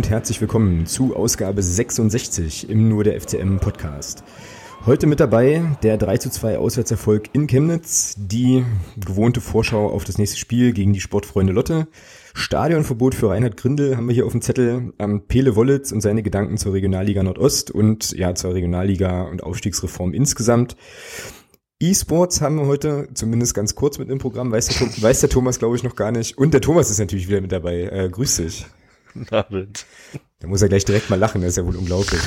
Und herzlich willkommen zu Ausgabe 66 im Nur der FCM Podcast. Heute mit dabei der 3 zu 2 Auswärtserfolg in Chemnitz, die gewohnte Vorschau auf das nächste Spiel gegen die Sportfreunde Lotte. Stadionverbot für Reinhard Grindel haben wir hier auf dem Zettel. Ähm, Pele Wollitz und seine Gedanken zur Regionalliga Nordost und ja zur Regionalliga und Aufstiegsreform insgesamt. E-Sports haben wir heute zumindest ganz kurz mit im Programm. Weiß der, weiß der Thomas, glaube ich, noch gar nicht. Und der Thomas ist natürlich wieder mit dabei. Äh, grüß dich. Abend. Da muss er gleich direkt mal lachen, das ist ja wohl unglaublich.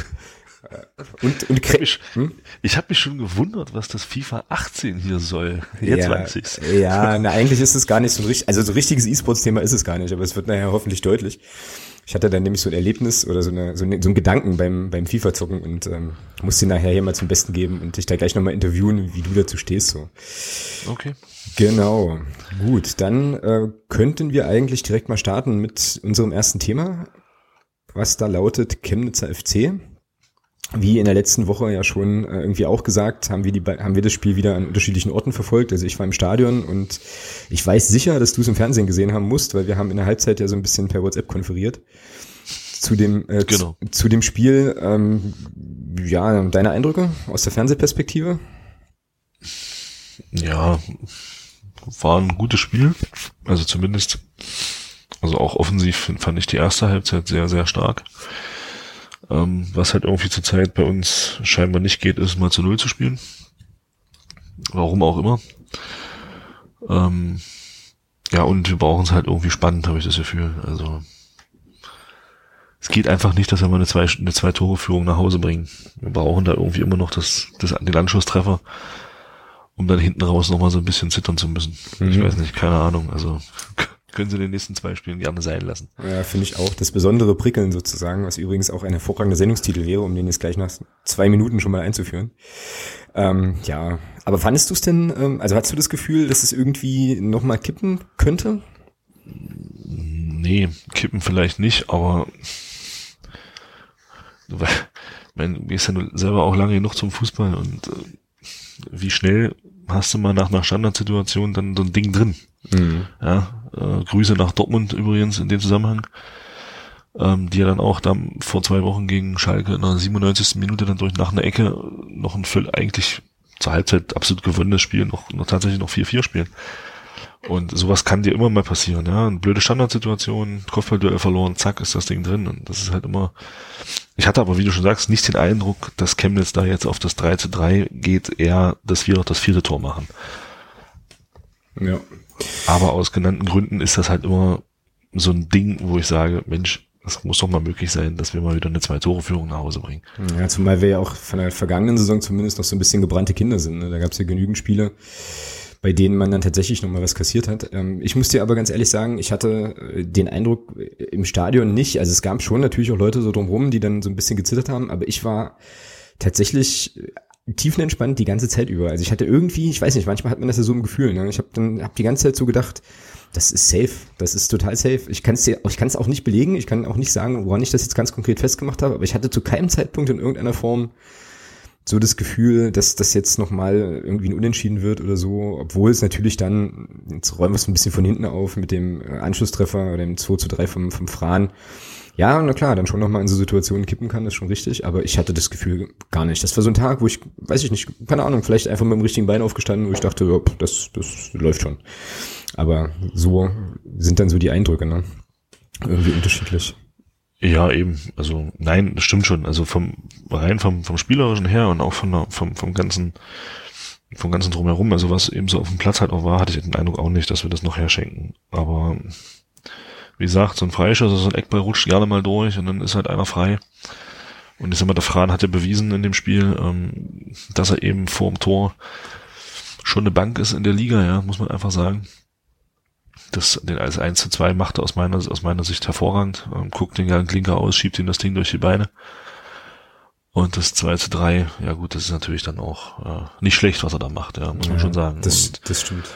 Und, und ich habe mich, hm? hab mich schon gewundert, was das FIFA 18 hier soll. Jetzt ja, weiß ich's. Ja, na, eigentlich ist es gar nicht so richtig, also so richtiges E-Sports-Thema ist es gar nicht, aber es wird nachher hoffentlich deutlich. Ich hatte dann nämlich so ein Erlebnis oder so, eine, so, eine, so einen Gedanken beim, beim FIFA-Zocken und ähm, musste ihn nachher hier mal zum Besten geben und dich da gleich nochmal interviewen, wie du dazu stehst. So. Okay. Genau. Gut, dann äh, könnten wir eigentlich direkt mal starten mit unserem ersten Thema, was da lautet Chemnitzer FC. Wie in der letzten Woche ja schon äh, irgendwie auch gesagt, haben wir, die, haben wir das Spiel wieder an unterschiedlichen Orten verfolgt. Also ich war im Stadion und ich weiß sicher, dass du es im Fernsehen gesehen haben musst, weil wir haben in der Halbzeit ja so ein bisschen per WhatsApp konferiert zu dem, äh, genau. zu, zu, dem Spiel. Ähm, ja, deine Eindrücke aus der Fernsehperspektive? Ja, war ein gutes Spiel. Also zumindest, also auch offensiv fand ich die erste Halbzeit sehr, sehr stark. Ähm, was halt irgendwie zurzeit bei uns scheinbar nicht geht, ist mal zu Null zu spielen. Warum auch immer. Ähm, ja, und wir brauchen es halt irgendwie spannend, habe ich das Gefühl. Also es geht einfach nicht, dass wir mal eine zwei, eine zwei Tore Führung nach Hause bringen. Wir brauchen da irgendwie immer noch das, das, den Anschlusstreffer, um dann hinten raus nochmal so ein bisschen zittern zu müssen. Mhm. Ich weiß nicht, keine Ahnung. Also können sie in den nächsten zwei Spielen gerne sein lassen. Ja, finde ich auch. Das besondere Prickeln sozusagen, was übrigens auch ein hervorragender Sendungstitel wäre, um den jetzt gleich nach zwei Minuten schon mal einzuführen. Ähm, ja, aber fandest du es denn, ähm, also hast du das Gefühl, dass es irgendwie nochmal kippen könnte? Nee, kippen vielleicht nicht, aber mir ist ja selber auch lange genug zum Fußball und äh, wie schnell hast du mal nach einer Standardsituation dann so ein Ding drin? Mhm. Ja, äh, Grüße nach Dortmund übrigens in dem Zusammenhang. Ähm, die ja dann auch dann vor zwei Wochen gegen Schalke in der 97. Minute dann durch nach einer Ecke noch ein völlig eigentlich zur Halbzeit absolut gewonnenes Spiel noch, noch tatsächlich noch 4-4 spielen. Und sowas kann dir immer mal passieren, ja. Eine blöde Standardsituation, Kopfballduell verloren, zack, ist das Ding drin. Und das ist halt immer. Ich hatte aber, wie du schon sagst, nicht den Eindruck, dass Chemnitz da jetzt auf das 3 zu 3 geht, eher, dass wir noch das vierte Tor machen. Ja, aber aus genannten Gründen ist das halt immer so ein Ding, wo ich sage, Mensch, es muss doch mal möglich sein, dass wir mal wieder eine Zwei-Tore-Führung nach Hause bringen. Ja, zumal wir ja auch von der vergangenen Saison zumindest noch so ein bisschen gebrannte Kinder sind. Ne? Da gab es ja genügend Spiele, bei denen man dann tatsächlich noch mal was kassiert hat. Ähm, ich muss dir aber ganz ehrlich sagen, ich hatte äh, den Eindruck äh, im Stadion nicht. Also es gab schon natürlich auch Leute so drumherum, die dann so ein bisschen gezittert haben, aber ich war tatsächlich tiefenentspannt die ganze Zeit über. Also ich hatte irgendwie, ich weiß nicht, manchmal hat man das ja so im Gefühl. Ne? Ich habe dann hab die ganze Zeit so gedacht, das ist safe, das ist total safe. Ich kann es ich kann es auch nicht belegen, ich kann auch nicht sagen, woran ich das jetzt ganz konkret festgemacht habe, aber ich hatte zu keinem Zeitpunkt in irgendeiner Form so das Gefühl, dass das jetzt nochmal irgendwie ein Unentschieden wird oder so, obwohl es natürlich dann, jetzt räumen wir es ein bisschen von hinten auf mit dem Anschlusstreffer oder dem 2 zu 3 vom, vom Fran, ja, na klar, dann schon nochmal in so Situationen kippen kann, ist schon richtig, aber ich hatte das Gefühl gar nicht. Das war so ein Tag, wo ich, weiß ich nicht, keine Ahnung, vielleicht einfach mit dem richtigen Bein aufgestanden, wo ich dachte, ja, das, das läuft schon. Aber so sind dann so die Eindrücke, ne? Irgendwie unterschiedlich. Ja, eben. Also nein, das stimmt schon. Also vom rein vom vom spielerischen her und auch von der, vom vom ganzen vom ganzen drumherum. Also was eben so auf dem Platz halt auch war, hatte ich den Eindruck auch nicht, dass wir das noch herschenken. Aber wie gesagt, so ein Freischuss, also so ein Eckball rutscht gerne mal durch und dann ist halt einer frei. Und ich sag mal, der Fran hat ja bewiesen in dem Spiel, ähm, dass er eben vor dem Tor schon eine Bank ist in der Liga, ja, muss man einfach sagen. Das, den als 1 zu 2 macht er aus meiner, aus meiner Sicht hervorragend. Ähm, guckt den geilen Klinker aus, schiebt ihm das Ding durch die Beine. Und das 2 zu 3, ja gut, das ist natürlich dann auch äh, nicht schlecht, was er da macht, ja, muss man schon sagen. Das, Und, das stimmt.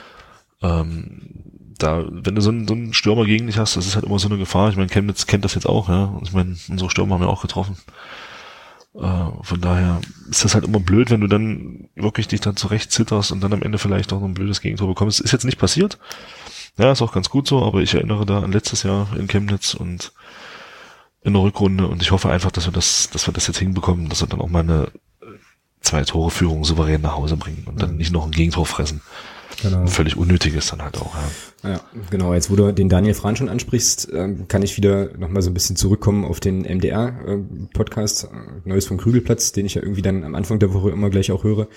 Ähm, da, wenn du so einen, so einen Stürmer gegen dich hast, das ist halt immer so eine Gefahr. Ich meine, Chemnitz kennt das jetzt auch, ja. Ich meine, unsere Stürmer haben ja auch getroffen. Äh, von daher ist das halt immer blöd, wenn du dann wirklich dich dann zurecht zitterst und dann am Ende vielleicht auch noch ein blödes Gegentor bekommst. Ist jetzt nicht passiert. Ja, ist auch ganz gut so, aber ich erinnere da an letztes Jahr in Chemnitz und in der Rückrunde und ich hoffe einfach, dass wir das, dass wir das jetzt hinbekommen, dass wir dann auch mal eine äh, zwei Tore Führung souverän nach Hause bringen und dann nicht noch ein Gegentor fressen. Genau. Völlig unnötig ist dann halt auch. Ja. ja, genau. Jetzt, wo du den Daniel Fran schon ansprichst, ähm, kann ich wieder nochmal so ein bisschen zurückkommen auf den MDR-Podcast, äh, Neues vom Krügelplatz, den ich ja irgendwie dann am Anfang der Woche immer gleich auch höre.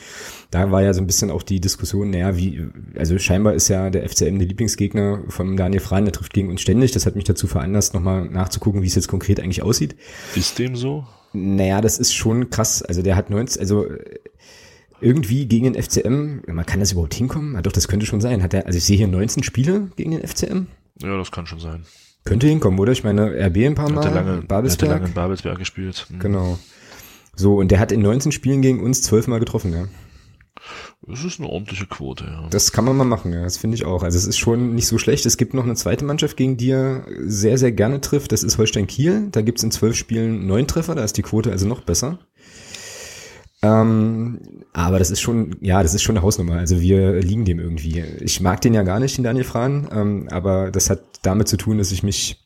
Da war ja so ein bisschen auch die Diskussion, naja, wie, also scheinbar ist ja der FCM der Lieblingsgegner vom Daniel Fran, der trifft gegen uns ständig. Das hat mich dazu veranlasst, nochmal nachzugucken, wie es jetzt konkret eigentlich aussieht. Ist dem so? Naja, das ist schon krass. Also der hat 90, also irgendwie gegen den FCM, man kann das überhaupt hinkommen? Ja, doch, das könnte schon sein. Hat er, also ich sehe hier 19 Spiele gegen den FCM. Ja, das kann schon sein. Könnte hinkommen, oder? Ich meine, RB ein paar Mal. Hat er lange, Babelsberg. Hat er lange in Babelsberg gespielt. Mhm. Genau. So, und der hat in 19 Spielen gegen uns zwölfmal getroffen, ja. Das ist eine ordentliche Quote, ja. Das kann man mal machen, ja. Das finde ich auch. Also es ist schon nicht so schlecht. Es gibt noch eine zweite Mannschaft, gegen die er sehr, sehr gerne trifft. Das ist Holstein Kiel. Da gibt es in zwölf Spielen neun Treffer. Da ist die Quote also noch besser. Ähm, aber das ist schon, ja, das ist schon eine Hausnummer. Also wir liegen dem irgendwie. Ich mag den ja gar nicht, den Daniel Frahn, ähm, aber das hat damit zu tun, dass ich mich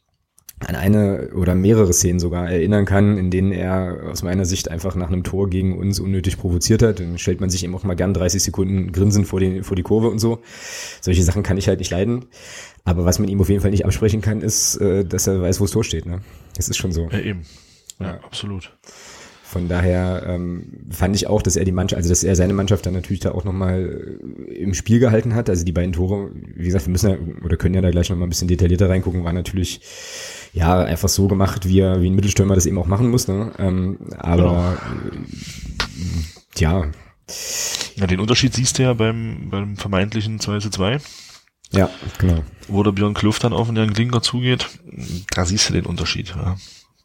an eine oder mehrere Szenen sogar erinnern kann, in denen er aus meiner Sicht einfach nach einem Tor gegen uns unnötig provoziert hat. Dann stellt man sich eben auch mal gern 30 Sekunden Grinsen vor die, vor die Kurve und so. Solche Sachen kann ich halt nicht leiden. Aber was man ihm auf jeden Fall nicht absprechen kann, ist, äh, dass er weiß, wo das Tor steht. Ne? Das ist schon so. Ja, eben. Ja, ja. absolut. Von daher ähm, fand ich auch, dass er die Mannschaft, also dass er seine Mannschaft dann natürlich da auch nochmal äh, im Spiel gehalten hat. Also die beiden Tore, wie gesagt, wir müssen ja oder können ja da gleich nochmal ein bisschen detaillierter reingucken, war natürlich ja einfach so gemacht, wie er, wie ein Mittelstürmer das eben auch machen muss. Ne? Ähm, aber genau. äh, ja. Ja, den Unterschied siehst du ja beim, beim vermeintlichen 2 zu 2. Ja, genau. Wo der Björn Kluft dann auf den Jan Klinger zugeht, da siehst du den Unterschied. Ja.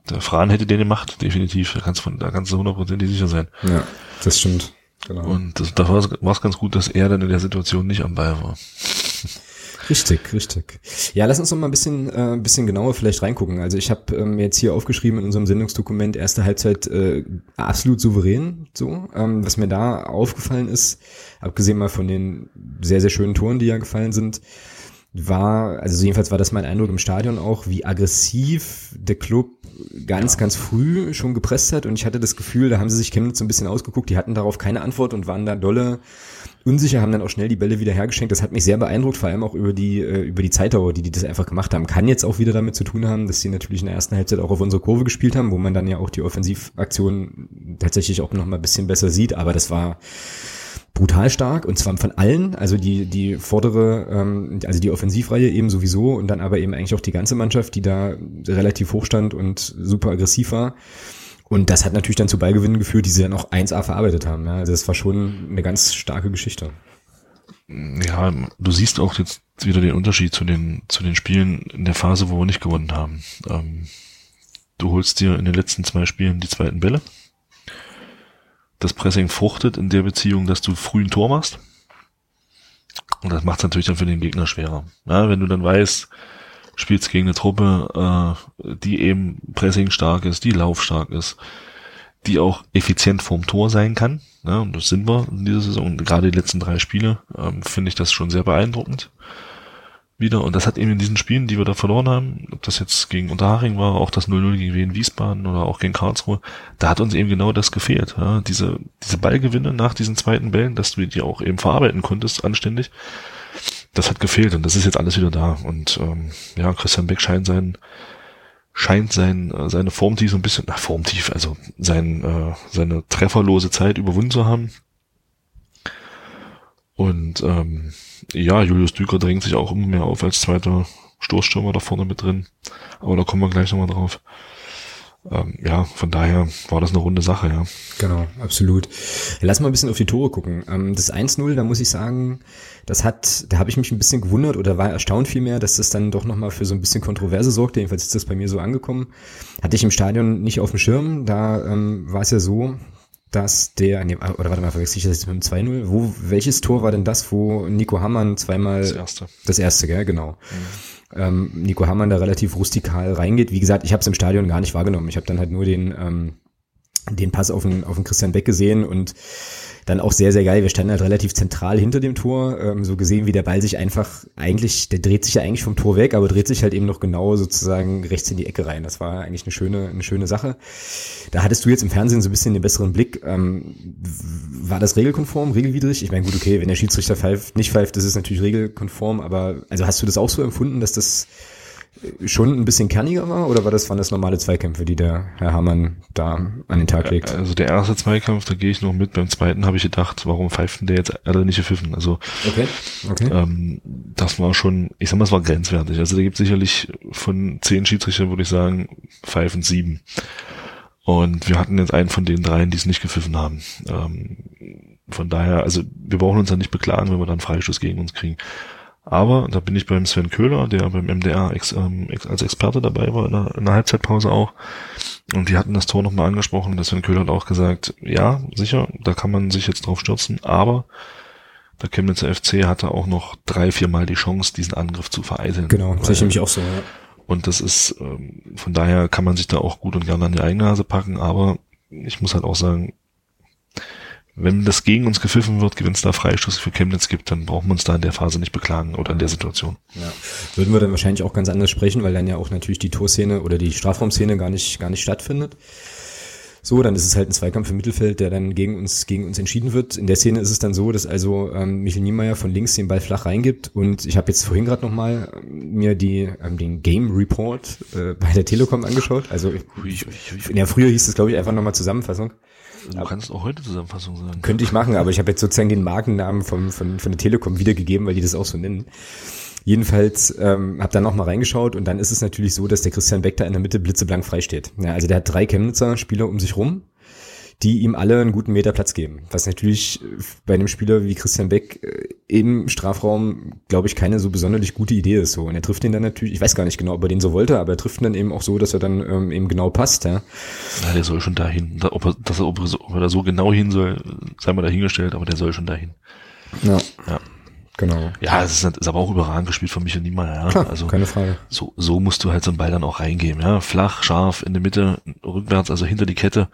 Der Fran hätte den gemacht, definitiv. Da kannst, von, da kannst du hundertprozentig sicher sein. Ja, das stimmt. Genau. Und das, da war es ganz gut, dass er dann in der Situation nicht am Ball war. Richtig, richtig. Ja, lass uns noch mal ein bisschen, äh, ein bisschen genauer vielleicht reingucken. Also ich habe ähm, jetzt hier aufgeschrieben in unserem Sendungsdokument erste Halbzeit äh, absolut souverän. So, ähm, was mir da aufgefallen ist, abgesehen mal von den sehr sehr schönen Toren, die ja gefallen sind, war, also jedenfalls war das mein Eindruck im Stadion auch, wie aggressiv der Club ganz, ganz früh schon gepresst hat und ich hatte das Gefühl, da haben sie sich Chemnitz so ein bisschen ausgeguckt, die hatten darauf keine Antwort und waren da dolle unsicher, haben dann auch schnell die Bälle wieder hergeschenkt. Das hat mich sehr beeindruckt, vor allem auch über die, äh, über die Zeitdauer, die die das einfach gemacht haben. Kann jetzt auch wieder damit zu tun haben, dass sie natürlich in der ersten Halbzeit auch auf unsere Kurve gespielt haben, wo man dann ja auch die Offensivaktion tatsächlich auch noch mal ein bisschen besser sieht, aber das war brutal stark und zwar von allen, also die die vordere, ähm, also die Offensivreihe eben sowieso und dann aber eben eigentlich auch die ganze Mannschaft, die da relativ hoch stand und super aggressiv war. Und das hat natürlich dann zu Ballgewinnen geführt, die sie dann auch 1A verarbeitet haben. Ja. Also das war schon eine ganz starke Geschichte. Ja, du siehst auch jetzt wieder den Unterschied zu den, zu den Spielen in der Phase, wo wir nicht gewonnen haben. Ähm, du holst dir in den letzten zwei Spielen die zweiten Bälle das Pressing fruchtet in der Beziehung, dass du früh ein Tor machst. Und das macht es natürlich dann für den Gegner schwerer. Ja, wenn du dann weißt, spielst gegen eine Truppe, äh, die eben Pressing stark ist, die laufstark ist, die auch effizient vorm Tor sein kann. Ja, und das sind wir in dieser Saison. Und gerade die letzten drei Spiele ähm, finde ich das schon sehr beeindruckend wieder. Und das hat eben in diesen Spielen, die wir da verloren haben, ob das jetzt gegen Unterhaching war, auch das 0-0 gegen Wien Wiesbaden oder auch gegen Karlsruhe, da hat uns eben genau das gefehlt. Ja? Diese, diese Ballgewinne nach diesen zweiten Bällen, dass du die auch eben verarbeiten konntest, anständig. Das hat gefehlt und das ist jetzt alles wieder da. Und ähm, ja, Christian Beck scheint sein scheint sein, äh, seine Formtief so ein bisschen, na, Formtief, also sein, äh, seine trefferlose Zeit überwunden zu haben. Und ähm, ja, Julius Düker drängt sich auch immer mehr auf als zweiter Stoßstürmer da vorne mit drin. Aber da kommen wir gleich nochmal drauf. Ähm, ja, von daher war das eine runde Sache, ja. Genau, absolut. Lass mal ein bisschen auf die Tore gucken. Ähm, das 1-0, da muss ich sagen, das hat, da habe ich mich ein bisschen gewundert oder war erstaunt vielmehr, dass das dann doch nochmal für so ein bisschen Kontroverse sorgte. Jedenfalls ist das bei mir so angekommen. Hatte ich im Stadion nicht auf dem Schirm. Da ähm, war es ja so, dass der, nee, oder warte mal, verwechsel ich das jetzt mit dem 2-0? Wo, welches Tor war denn das, wo Nico Hammann zweimal. Das erste. Das erste, gell, genau. Mhm. Ähm, Nico Hammann da relativ rustikal reingeht. Wie gesagt, ich habe es im Stadion gar nicht wahrgenommen. Ich habe dann halt nur den, ähm, den Pass auf den, auf den Christian Beck gesehen und dann auch sehr, sehr geil. Wir standen halt relativ zentral hinter dem Tor, ähm, so gesehen, wie der Ball sich einfach eigentlich, der dreht sich ja eigentlich vom Tor weg, aber dreht sich halt eben noch genau sozusagen rechts in die Ecke rein. Das war eigentlich eine schöne, eine schöne Sache. Da hattest du jetzt im Fernsehen so ein bisschen den besseren Blick. Ähm, war das regelkonform, regelwidrig? Ich meine, gut, okay, wenn der Schiedsrichter pfeift, nicht pfeift, das ist natürlich regelkonform, aber also hast du das auch so empfunden, dass das schon ein bisschen kerniger war oder war das, waren das normale Zweikämpfe, die der Herr Hamann da an den Tag legt? Also der erste Zweikampf, da gehe ich noch mit. Beim zweiten habe ich gedacht, warum pfeift denn der jetzt alle nicht gepfiffen? Also okay. Okay. Ähm, das war schon, ich sag mal, es war grenzwertig. Also da gibt sicherlich von zehn Schiedsrichter, würde ich sagen, pfeifen sieben. Und wir hatten jetzt einen von den dreien, die es nicht gepfiffen haben. Ähm, von daher, also wir brauchen uns ja nicht beklagen, wenn wir dann Freistoß gegen uns kriegen. Aber da bin ich beim Sven Köhler, der beim MDR ex, ähm, als Experte dabei war in der, in der Halbzeitpause auch. Und die hatten das Tor nochmal angesprochen. Der Sven Köhler hat auch gesagt, ja, sicher, da kann man sich jetzt drauf stürzen, aber der Chemnitzer FC hatte auch noch drei, vier Mal die Chance, diesen Angriff zu vereiteln. Genau, das ich nämlich auch so, ja. Und das ist, ähm, von daher kann man sich da auch gut und gerne an die eigene Nase packen, aber ich muss halt auch sagen, wenn das gegen uns gepfiffen wird, wenn es da Freistoß für Chemnitz gibt, dann brauchen wir uns da in der Phase nicht beklagen oder in der Situation. Ja. Würden wir dann wahrscheinlich auch ganz anders sprechen, weil dann ja auch natürlich die Torszene oder die Strafraumszene gar nicht, gar nicht stattfindet. So, dann ist es halt ein Zweikampf im Mittelfeld, der dann gegen uns, gegen uns entschieden wird. In der Szene ist es dann so, dass also ähm, Michel Niemeyer von links den Ball flach reingibt und ich habe jetzt vorhin gerade nochmal ähm, mir die, ähm, den Game Report äh, bei der Telekom angeschaut. Also ja, früher hieß es, glaube ich, einfach nochmal Zusammenfassung. Du kannst auch heute Zusammenfassung sagen. Könnte ich machen, aber ich habe jetzt sozusagen den Markennamen von, von, von der Telekom wiedergegeben, weil die das auch so nennen. Jedenfalls ähm, habe dann noch mal reingeschaut und dann ist es natürlich so, dass der Christian Beck da in der Mitte blitzeblank frei steht. Ja, also der hat drei Chemnitzer Spieler um sich rum die ihm alle einen guten Meter Platz geben. Was natürlich äh, bei einem Spieler wie Christian Beck äh, im Strafraum, glaube ich, keine so besonders gute Idee ist. So. Und er trifft den dann natürlich, ich weiß gar nicht genau, ob er den so wollte, aber er trifft ihn dann eben auch so, dass er dann ähm, eben genau passt. Ja. ja, der soll schon dahin. Ob er, dass er, ob, er so, ob er da so genau hin soll, sei mal dahingestellt, aber der soll schon dahin. Ja. ja. Genau. Ja, es ist, ist aber auch überragend gespielt von Michael Niemeyer, ja. Klar, also, keine Frage. So, so musst du halt so einen Ball dann auch reingeben, ja. Flach, scharf, in der Mitte, rückwärts, also hinter die Kette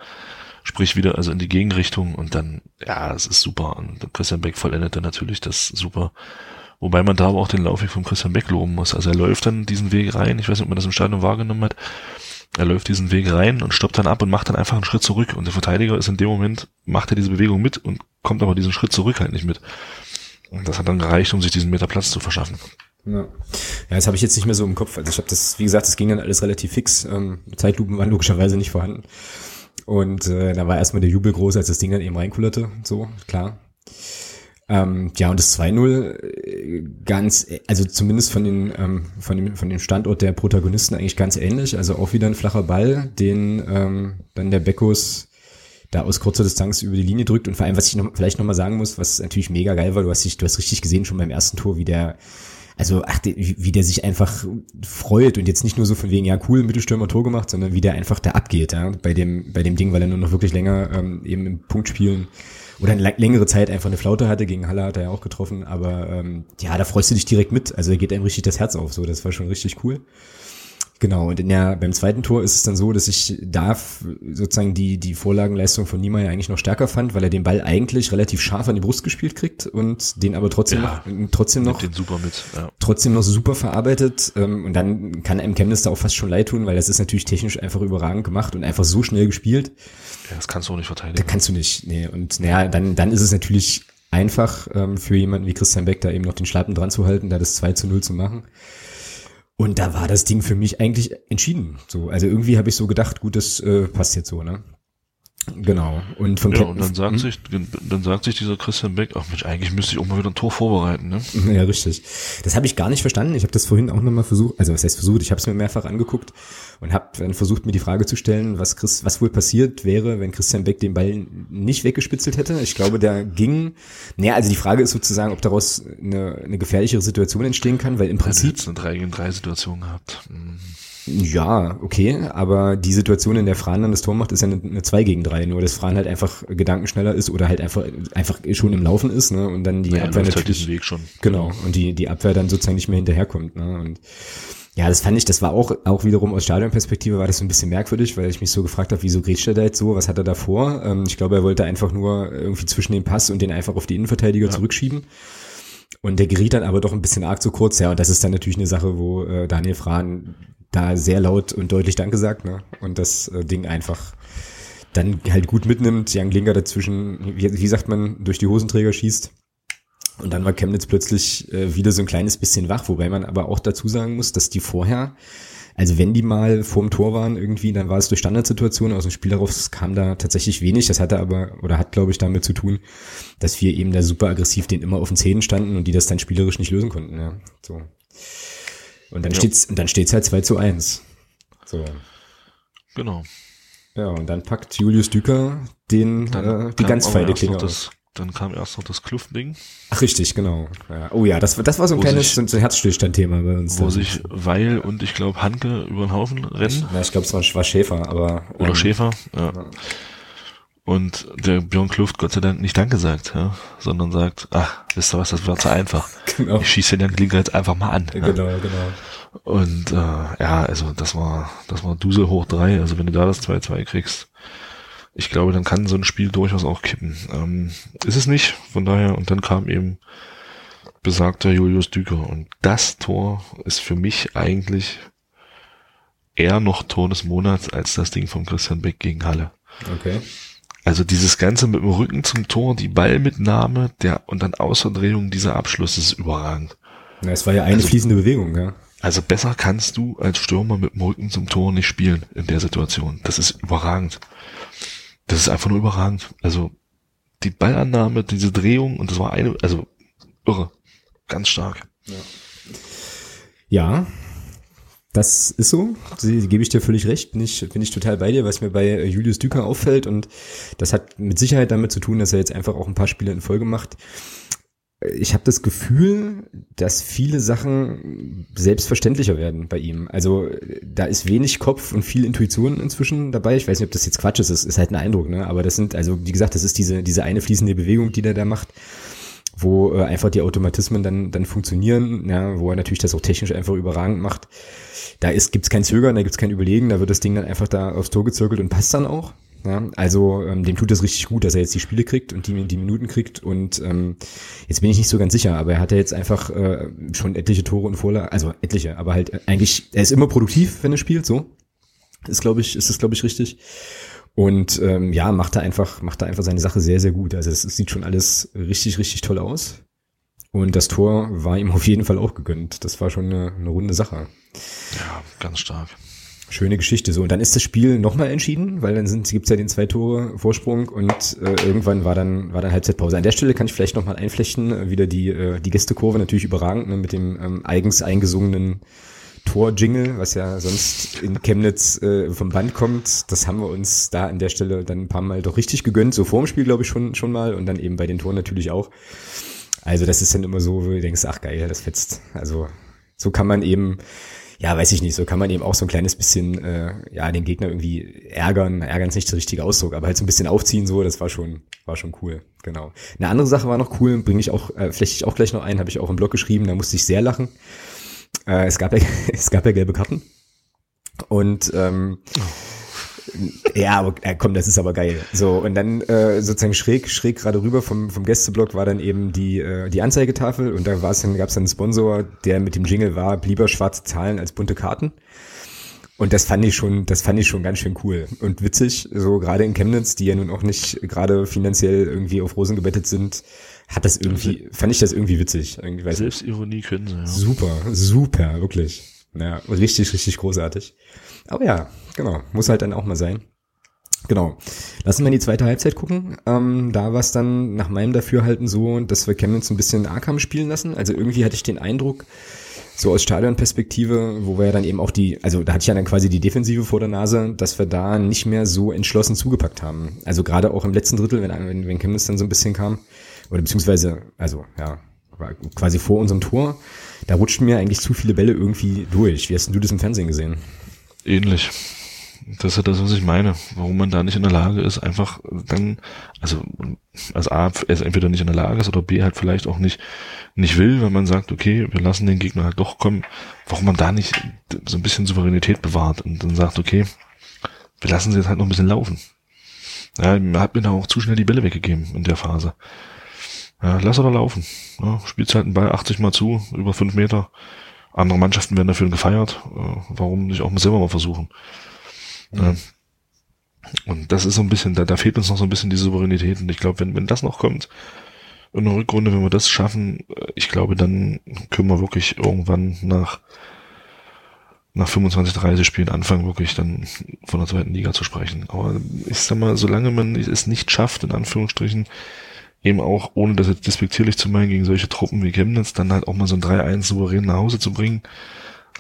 sprich wieder also in die Gegenrichtung und dann, ja, es ist super. Und Christian Beck vollendete natürlich das super. Wobei man da aber auch den Laufweg von Christian Beck loben muss. Also er läuft dann diesen Weg rein, ich weiß nicht, ob man das im Stadion wahrgenommen hat, er läuft diesen Weg rein und stoppt dann ab und macht dann einfach einen Schritt zurück. Und der Verteidiger ist in dem Moment, macht er diese Bewegung mit und kommt aber diesen Schritt zurück halt nicht mit. Und das hat dann gereicht, um sich diesen Meter Platz zu verschaffen. Ja. ja, das habe ich jetzt nicht mehr so im Kopf. Also ich habe das, wie gesagt, das ging dann alles relativ fix. Ähm, Zeitlupen waren logischerweise nicht vorhanden. Und äh, da war erstmal der Jubel groß, als das Ding dann eben reinkullerte. So, klar. Ähm, ja, und das 2-0 äh, ganz, also zumindest von den, ähm, von dem, von dem Standort der Protagonisten eigentlich ganz ähnlich. Also auch wieder ein flacher Ball, den ähm, dann der Beckos da aus kurzer Distanz über die Linie drückt. Und vor allem, was ich noch, vielleicht nochmal sagen muss, was natürlich mega geil war, du hast dich, du hast richtig gesehen schon beim ersten Tor, wie der also ach, wie der sich einfach freut und jetzt nicht nur so von wegen, ja cool, Mittelstürmer Tor gemacht, sondern wie der einfach da abgeht, ja, bei dem, bei dem Ding, weil er nur noch wirklich länger ähm, eben im Punktspielen oder eine längere Zeit einfach eine Flaute hatte, gegen Halle hat er ja auch getroffen, aber ähm, ja, da freust du dich direkt mit, also geht einem richtig das Herz auf, so, das war schon richtig cool. Genau, und in der, beim zweiten Tor ist es dann so, dass ich da sozusagen die, die Vorlagenleistung von Niemeyer eigentlich noch stärker fand, weil er den Ball eigentlich relativ scharf an die Brust gespielt kriegt und den aber trotzdem ja, noch, trotzdem noch, den super mit, ja. trotzdem noch super verarbeitet. Ähm, und dann kann einem Chemnitz da auch fast schon leid tun, weil das ist natürlich technisch einfach überragend gemacht und einfach so schnell gespielt. Ja, das kannst du auch nicht verteidigen. Da kannst du nicht, nee. Und naja, dann, dann ist es natürlich einfach ähm, für jemanden wie Christian Beck da eben noch den Schlappen dran zu halten, da das 2 zu 0 zu machen. Und da war das Ding für mich eigentlich entschieden. So, also irgendwie habe ich so gedacht, gut, das äh, passt jetzt so, ne? Genau. Und von ja, und dann sagt hm? sich, dann sagt sich dieser Christian Beck, ach Mensch, eigentlich müsste ich auch mal wieder ein Tor vorbereiten, ne? Ja, richtig. Das habe ich gar nicht verstanden. Ich habe das vorhin auch nochmal versucht, also was heißt versucht, ich habe es mir mehrfach angeguckt und habe dann versucht, mir die Frage zu stellen, was Chris, was wohl passiert wäre, wenn Christian Beck den Ball nicht weggespitzelt hätte. Ich glaube, der ging. Naja, also die Frage ist sozusagen, ob daraus eine, eine gefährlichere Situation entstehen kann, weil im Prinzip. Eine 3 gegen 3 Situation gehabt. Mhm. Ja, okay, aber die Situation, in der Fran dann das Tor macht, ist ja eine, eine 2 gegen 3, nur dass Fran halt einfach gedankenschneller ist oder halt einfach, einfach schon im Laufen ist, ne, und dann die naja, Abwehr halt natürlich, halt Weg schon. genau, und die, die Abwehr dann sozusagen nicht mehr hinterherkommt, ne, und Ja, das fand ich, das war auch, auch wiederum aus Stadionperspektive war das so ein bisschen merkwürdig, weil ich mich so gefragt habe, wieso grätscht er da jetzt so, was hat er da vor? Ähm, ich glaube, er wollte einfach nur irgendwie zwischen den Pass und den einfach auf die Innenverteidiger ja. zurückschieben. Und der geriet dann aber doch ein bisschen arg zu kurz, ja, und das ist dann natürlich eine Sache, wo äh, Daniel Frahn da sehr laut und deutlich Danke sagt, ne? Und das äh, Ding einfach dann halt gut mitnimmt, Jan Klinger dazwischen, wie, wie sagt man, durch die Hosenträger schießt. Und dann war Chemnitz plötzlich äh, wieder so ein kleines bisschen wach, wobei man aber auch dazu sagen muss, dass die vorher, also wenn die mal vorm Tor waren irgendwie, dann war es durch Standardsituationen, aus dem Spiel darauf kam da tatsächlich wenig. Das hatte aber, oder hat glaube ich damit zu tun, dass wir eben da super aggressiv den immer auf den Zähnen standen und die das dann spielerisch nicht lösen konnten. Ja, so. Und dann ja. steht's, und dann steht's halt 2 zu 1. So. Genau. Ja, und dann packt Julius Düker den, äh, die ganz feine Klinge aus. Dann kam erst noch das Kluftding. Ach, richtig, genau. Ja. Oh ja, das, das war so ein kleines sich, so ein Herzstillstand-Thema bei uns. Wo dann. sich Weil und ich glaube Hanke über den Haufen rennen. Ja, ich glaube, es war, war Schäfer, aber. Oder ähm, Schäfer, ja. ja. Und der Björn Kluft Gott sei Dank nicht Danke sagt, ja, sondern sagt, ach, wisst ihr was, das war zu einfach. Genau. Ich schieße den Klinker jetzt einfach mal an. Genau, ja. genau. Und äh, ja, also das war, das war Dusel hoch drei. Also wenn du da das 2-2 kriegst, ich glaube, dann kann so ein Spiel durchaus auch kippen. Ähm, ist es nicht, von daher, und dann kam eben besagter Julius Düker. Und das Tor ist für mich eigentlich eher noch Tor des Monats als das Ding von Christian Beck gegen Halle. Okay. Also dieses Ganze mit dem Rücken zum Tor, die Ballmitnahme, der und dann Außerdrehung dieser Abschluss ist überragend. Ja, es war ja eine also, fließende Bewegung, ja. Also besser kannst du als Stürmer mit dem Rücken zum Tor nicht spielen in der Situation. Das ist überragend. Das ist einfach nur überragend. Also die Ballannahme, diese Drehung und das war eine, also irre, ganz stark. Ja, ja das ist so. Sie, gebe ich dir völlig recht. Bin ich, bin ich total bei dir, was mir bei Julius Düker auffällt. Und das hat mit Sicherheit damit zu tun, dass er jetzt einfach auch ein paar Spiele in Folge macht ich habe das Gefühl, dass viele Sachen selbstverständlicher werden bei ihm. Also da ist wenig Kopf und viel Intuition inzwischen dabei. Ich weiß nicht, ob das jetzt Quatsch ist, das ist halt ein Eindruck, ne? Aber das sind, also wie gesagt, das ist diese, diese eine fließende Bewegung, die der da macht, wo äh, einfach die Automatismen dann, dann funktionieren, ja, wo er natürlich das auch technisch einfach überragend macht. Da ist, gibt's kein Zögern, da gibt's kein Überlegen, da wird das Ding dann einfach da aufs Tor gezirkelt und passt dann auch. Ja, also ähm, dem tut es richtig gut, dass er jetzt die Spiele kriegt und die, die Minuten kriegt. Und ähm, jetzt bin ich nicht so ganz sicher, aber er hat ja jetzt einfach äh, schon etliche Tore und Vorlagen, also etliche, aber halt eigentlich, er ist immer produktiv, wenn er spielt, so. Ist, glaube ich, ist das, glaube ich, richtig. Und ähm, ja, macht er einfach, macht er einfach seine Sache sehr, sehr gut. Also es sieht schon alles richtig, richtig toll aus. Und das Tor war ihm auf jeden Fall auch gegönnt. Das war schon eine, eine runde Sache. Ja, ganz stark. Schöne Geschichte so. Und dann ist das Spiel nochmal entschieden, weil dann sind, gibt's ja den zwei Tore Vorsprung und äh, irgendwann war dann, war dann Halbzeitpause. An der Stelle kann ich vielleicht nochmal einflechten, äh, wieder die, äh, die Gästekurve natürlich überragend, ne, mit dem ähm, eigens eingesungenen Tor-Jingle, was ja sonst in Chemnitz äh, vom Band kommt. Das haben wir uns da an der Stelle dann ein paar Mal doch richtig gegönnt. So vor dem Spiel, glaube ich, schon, schon mal und dann eben bei den Toren natürlich auch. Also das ist dann immer so, wo du denkst, ach geil, das fetzt. Also so kann man eben ja, weiß ich nicht, so kann man eben auch so ein kleines bisschen, äh, ja, den Gegner irgendwie ärgern, ärgern ist nicht der richtige Ausdruck, aber halt so ein bisschen aufziehen, so, das war schon, war schon cool, genau. Eine andere Sache war noch cool, bringe ich auch, äh, flechte ich auch gleich noch ein, habe ich auch im Blog geschrieben, da musste ich sehr lachen. Äh, es gab ja, es gab ja gelbe Karten. Und ähm, oh ja, aber äh, komm, das ist aber geil. So, und dann äh, sozusagen schräg, schräg gerade rüber vom, vom Gästeblock war dann eben die, äh, die Anzeigetafel und da war es dann, gab es dann einen Sponsor, der mit dem Jingle war, lieber schwarze Zahlen als bunte Karten. Und das fand ich schon, das fand ich schon ganz schön cool und witzig. So gerade in Chemnitz, die ja nun auch nicht gerade finanziell irgendwie auf Rosen gebettet sind, hat das irgendwie, fand ich das irgendwie witzig. Irgendwie, Selbstironie können sie, ja. Super, super, wirklich. Ja, richtig, richtig großartig. Aber ja, genau, muss halt dann auch mal sein. Genau. Lassen wir in die zweite Halbzeit gucken. Ähm, da war es dann nach meinem Dafürhalten so, dass wir Chemnitz ein bisschen Arkham spielen lassen. Also irgendwie hatte ich den Eindruck, so aus Stadionperspektive, wo wir ja dann eben auch die, also da hatte ich ja dann quasi die Defensive vor der Nase, dass wir da nicht mehr so entschlossen zugepackt haben. Also gerade auch im letzten Drittel, wenn, wenn, wenn Chemnitz dann so ein bisschen kam, oder beziehungsweise, also ja, quasi vor unserem Tor, da rutschten mir eigentlich zu viele Bälle irgendwie durch. Wie hast du das im Fernsehen gesehen? Ähnlich. Das ist ja das, was ich meine. Warum man da nicht in der Lage ist, einfach dann, also als A, es entweder nicht in der Lage ist oder B halt vielleicht auch nicht, nicht will, wenn man sagt, okay, wir lassen den Gegner halt doch kommen, warum man da nicht so ein bisschen Souveränität bewahrt und dann sagt, okay, wir lassen sie jetzt halt noch ein bisschen laufen. Ja, man hat mir da auch zu schnell die Bälle weggegeben in der Phase. Ja, lass er laufen. Ja, spielt halt einen Ball 80 mal zu, über 5 Meter. Andere Mannschaften werden dafür gefeiert. Äh, warum nicht auch mal selber mal versuchen? Mhm. Ja. Und das ist so ein bisschen, da, da fehlt uns noch so ein bisschen die Souveränität. Und ich glaube, wenn, wenn das noch kommt, in der Rückrunde, wenn wir das schaffen, äh, ich glaube, dann können wir wirklich irgendwann nach, nach 25, 30 Spielen anfangen, wirklich dann von der zweiten Liga zu sprechen. Aber ich sag mal, solange man es nicht schafft, in Anführungsstrichen, eben auch, ohne das jetzt despektierlich zu meinen, gegen solche Truppen wie Chemnitz, dann halt auch mal so ein 3-1 souverän nach Hause zu bringen,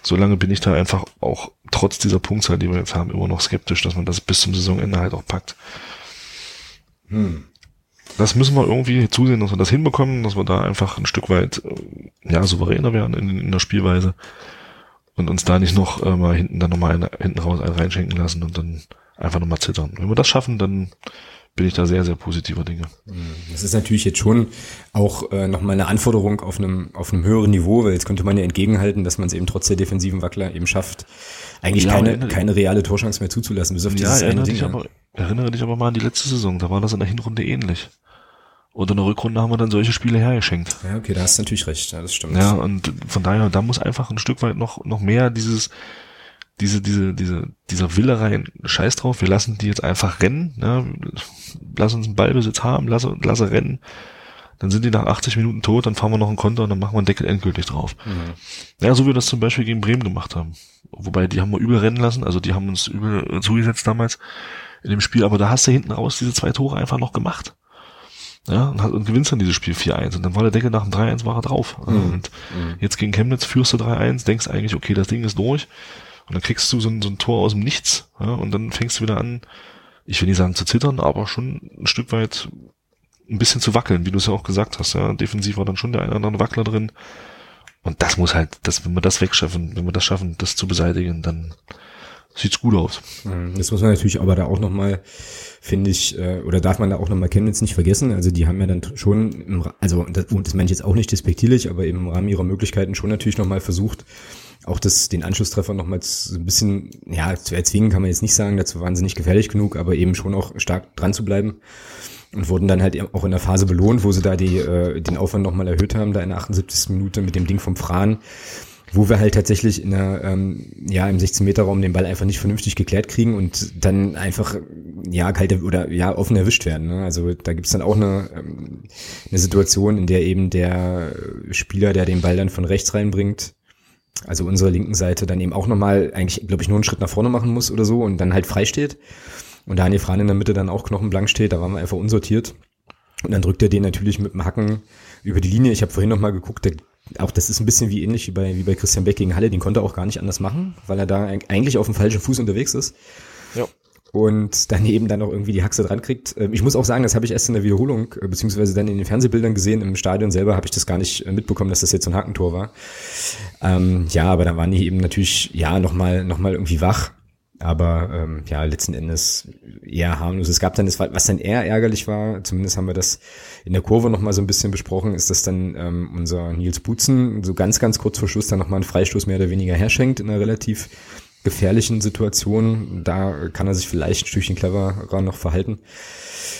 solange bin ich da einfach auch trotz dieser Punktzahl, die wir jetzt haben, immer noch skeptisch, dass man das bis zum Saisonende halt auch packt. Hm. Das müssen wir irgendwie zusehen, dass wir das hinbekommen, dass wir da einfach ein Stück weit äh, ja souveräner werden in, in der Spielweise und uns da nicht noch äh, mal hinten dann nochmal hinten raus einen reinschenken lassen und dann einfach nochmal zittern. Wenn wir das schaffen, dann bin ich da sehr, sehr positiver Dinge. Das ist natürlich jetzt schon auch äh, nochmal eine Anforderung auf einem, auf einem höheren Niveau, weil jetzt könnte man ja entgegenhalten, dass man es eben trotz der defensiven Wackler eben schafft, eigentlich ja, keine, keine reale Torchance mehr zuzulassen, bis auf ja, erinnere Ding. Dich aber, erinnere dich aber mal an die letzte Saison, da war das in der Hinrunde ähnlich. Und in der Rückrunde haben wir dann solche Spiele hergeschenkt. Ja, okay, da hast du natürlich recht, ja, das stimmt. Ja, und von daher, da muss einfach ein Stück weit noch, noch mehr dieses, diese, diese, diese, dieser Wille rein, scheiß drauf, wir lassen die jetzt einfach rennen, ne? lass uns einen Ballbesitz haben, lass, lass rennen, dann sind die nach 80 Minuten tot, dann fahren wir noch einen Konter und dann machen wir einen Deckel endgültig drauf. Mhm. Ja, so wie wir das zum Beispiel gegen Bremen gemacht haben. Wobei, die haben wir übel rennen lassen, also die haben uns übel zugesetzt damals in dem Spiel, aber da hast du hinten raus diese zwei Tore einfach noch gemacht. Ja, und, und gewinnst dann dieses Spiel 4-1 und dann war der Deckel nach dem 3-1 war er drauf. Mhm. Und mhm. jetzt gegen Chemnitz führst du 3-1, denkst eigentlich, okay, das Ding ist durch und dann kriegst du so ein, so ein Tor aus dem Nichts, ja, und dann fängst du wieder an, ich will nicht sagen zu zittern, aber schon ein Stück weit ein bisschen zu wackeln, wie du es ja auch gesagt hast. Ja. Defensiv war dann schon der eine oder andere Wackler drin. Und das muss halt, das, wenn wir das wegschaffen, wenn wir das schaffen, das zu beseitigen, dann sieht's gut aus. Mhm. Das muss man natürlich aber da auch nochmal, finde ich, äh, oder darf man da auch nochmal Chemnitz nicht vergessen. Also die haben ja dann schon, im, also das, und das meine ich jetzt auch nicht despektierlich, aber eben im Rahmen ihrer Möglichkeiten schon natürlich nochmal versucht, auch das, den Anschlusstreffer nochmal so ein bisschen, ja, zu erzwingen kann man jetzt nicht sagen, dazu waren sie nicht gefährlich genug, aber eben schon auch stark dran zu bleiben. Und wurden dann halt auch in der Phase belohnt, wo sie da die, äh, den Aufwand nochmal erhöht haben, da in der 78. Minute mit dem Ding vom Fran, wo wir halt tatsächlich in der, ähm, ja, im 16-Meter-Raum den Ball einfach nicht vernünftig geklärt kriegen und dann einfach, ja, kalt oder ja, offen erwischt werden. Ne? Also da gibt's dann auch eine, ähm, eine Situation, in der eben der Spieler, der den Ball dann von rechts reinbringt, also unsere linken Seite dann eben auch nochmal eigentlich, glaube ich, nur einen Schritt nach vorne machen muss oder so und dann halt frei steht. Und Daniel Fran in der Mitte dann auch knochenblank steht, da waren wir einfach unsortiert. Und dann drückt er den natürlich mit dem Hacken über die Linie. Ich habe vorhin nochmal geguckt, der, auch das ist ein bisschen wie ähnlich wie bei, wie bei Christian Beck gegen Halle, den konnte er auch gar nicht anders machen, weil er da eigentlich auf dem falschen Fuß unterwegs ist. Ja und daneben dann auch irgendwie die Haxe dran kriegt. Ähm, ich muss auch sagen, das habe ich erst in der Wiederholung, äh, beziehungsweise dann in den Fernsehbildern gesehen. Im Stadion selber habe ich das gar nicht äh, mitbekommen, dass das jetzt so ein Hackentor war. Ähm, ja, aber da waren die eben natürlich, ja, nochmal noch mal irgendwie wach. Aber ähm, ja, letzten Endes eher harmlos. Es gab dann das, was dann eher ärgerlich war, zumindest haben wir das in der Kurve nochmal so ein bisschen besprochen, ist, dass dann ähm, unser Nils Butzen so ganz, ganz kurz vor Schluss dann nochmal einen Freistoß mehr oder weniger herschenkt in einer relativ gefährlichen Situationen. Da kann er sich vielleicht ein Stückchen cleverer noch verhalten.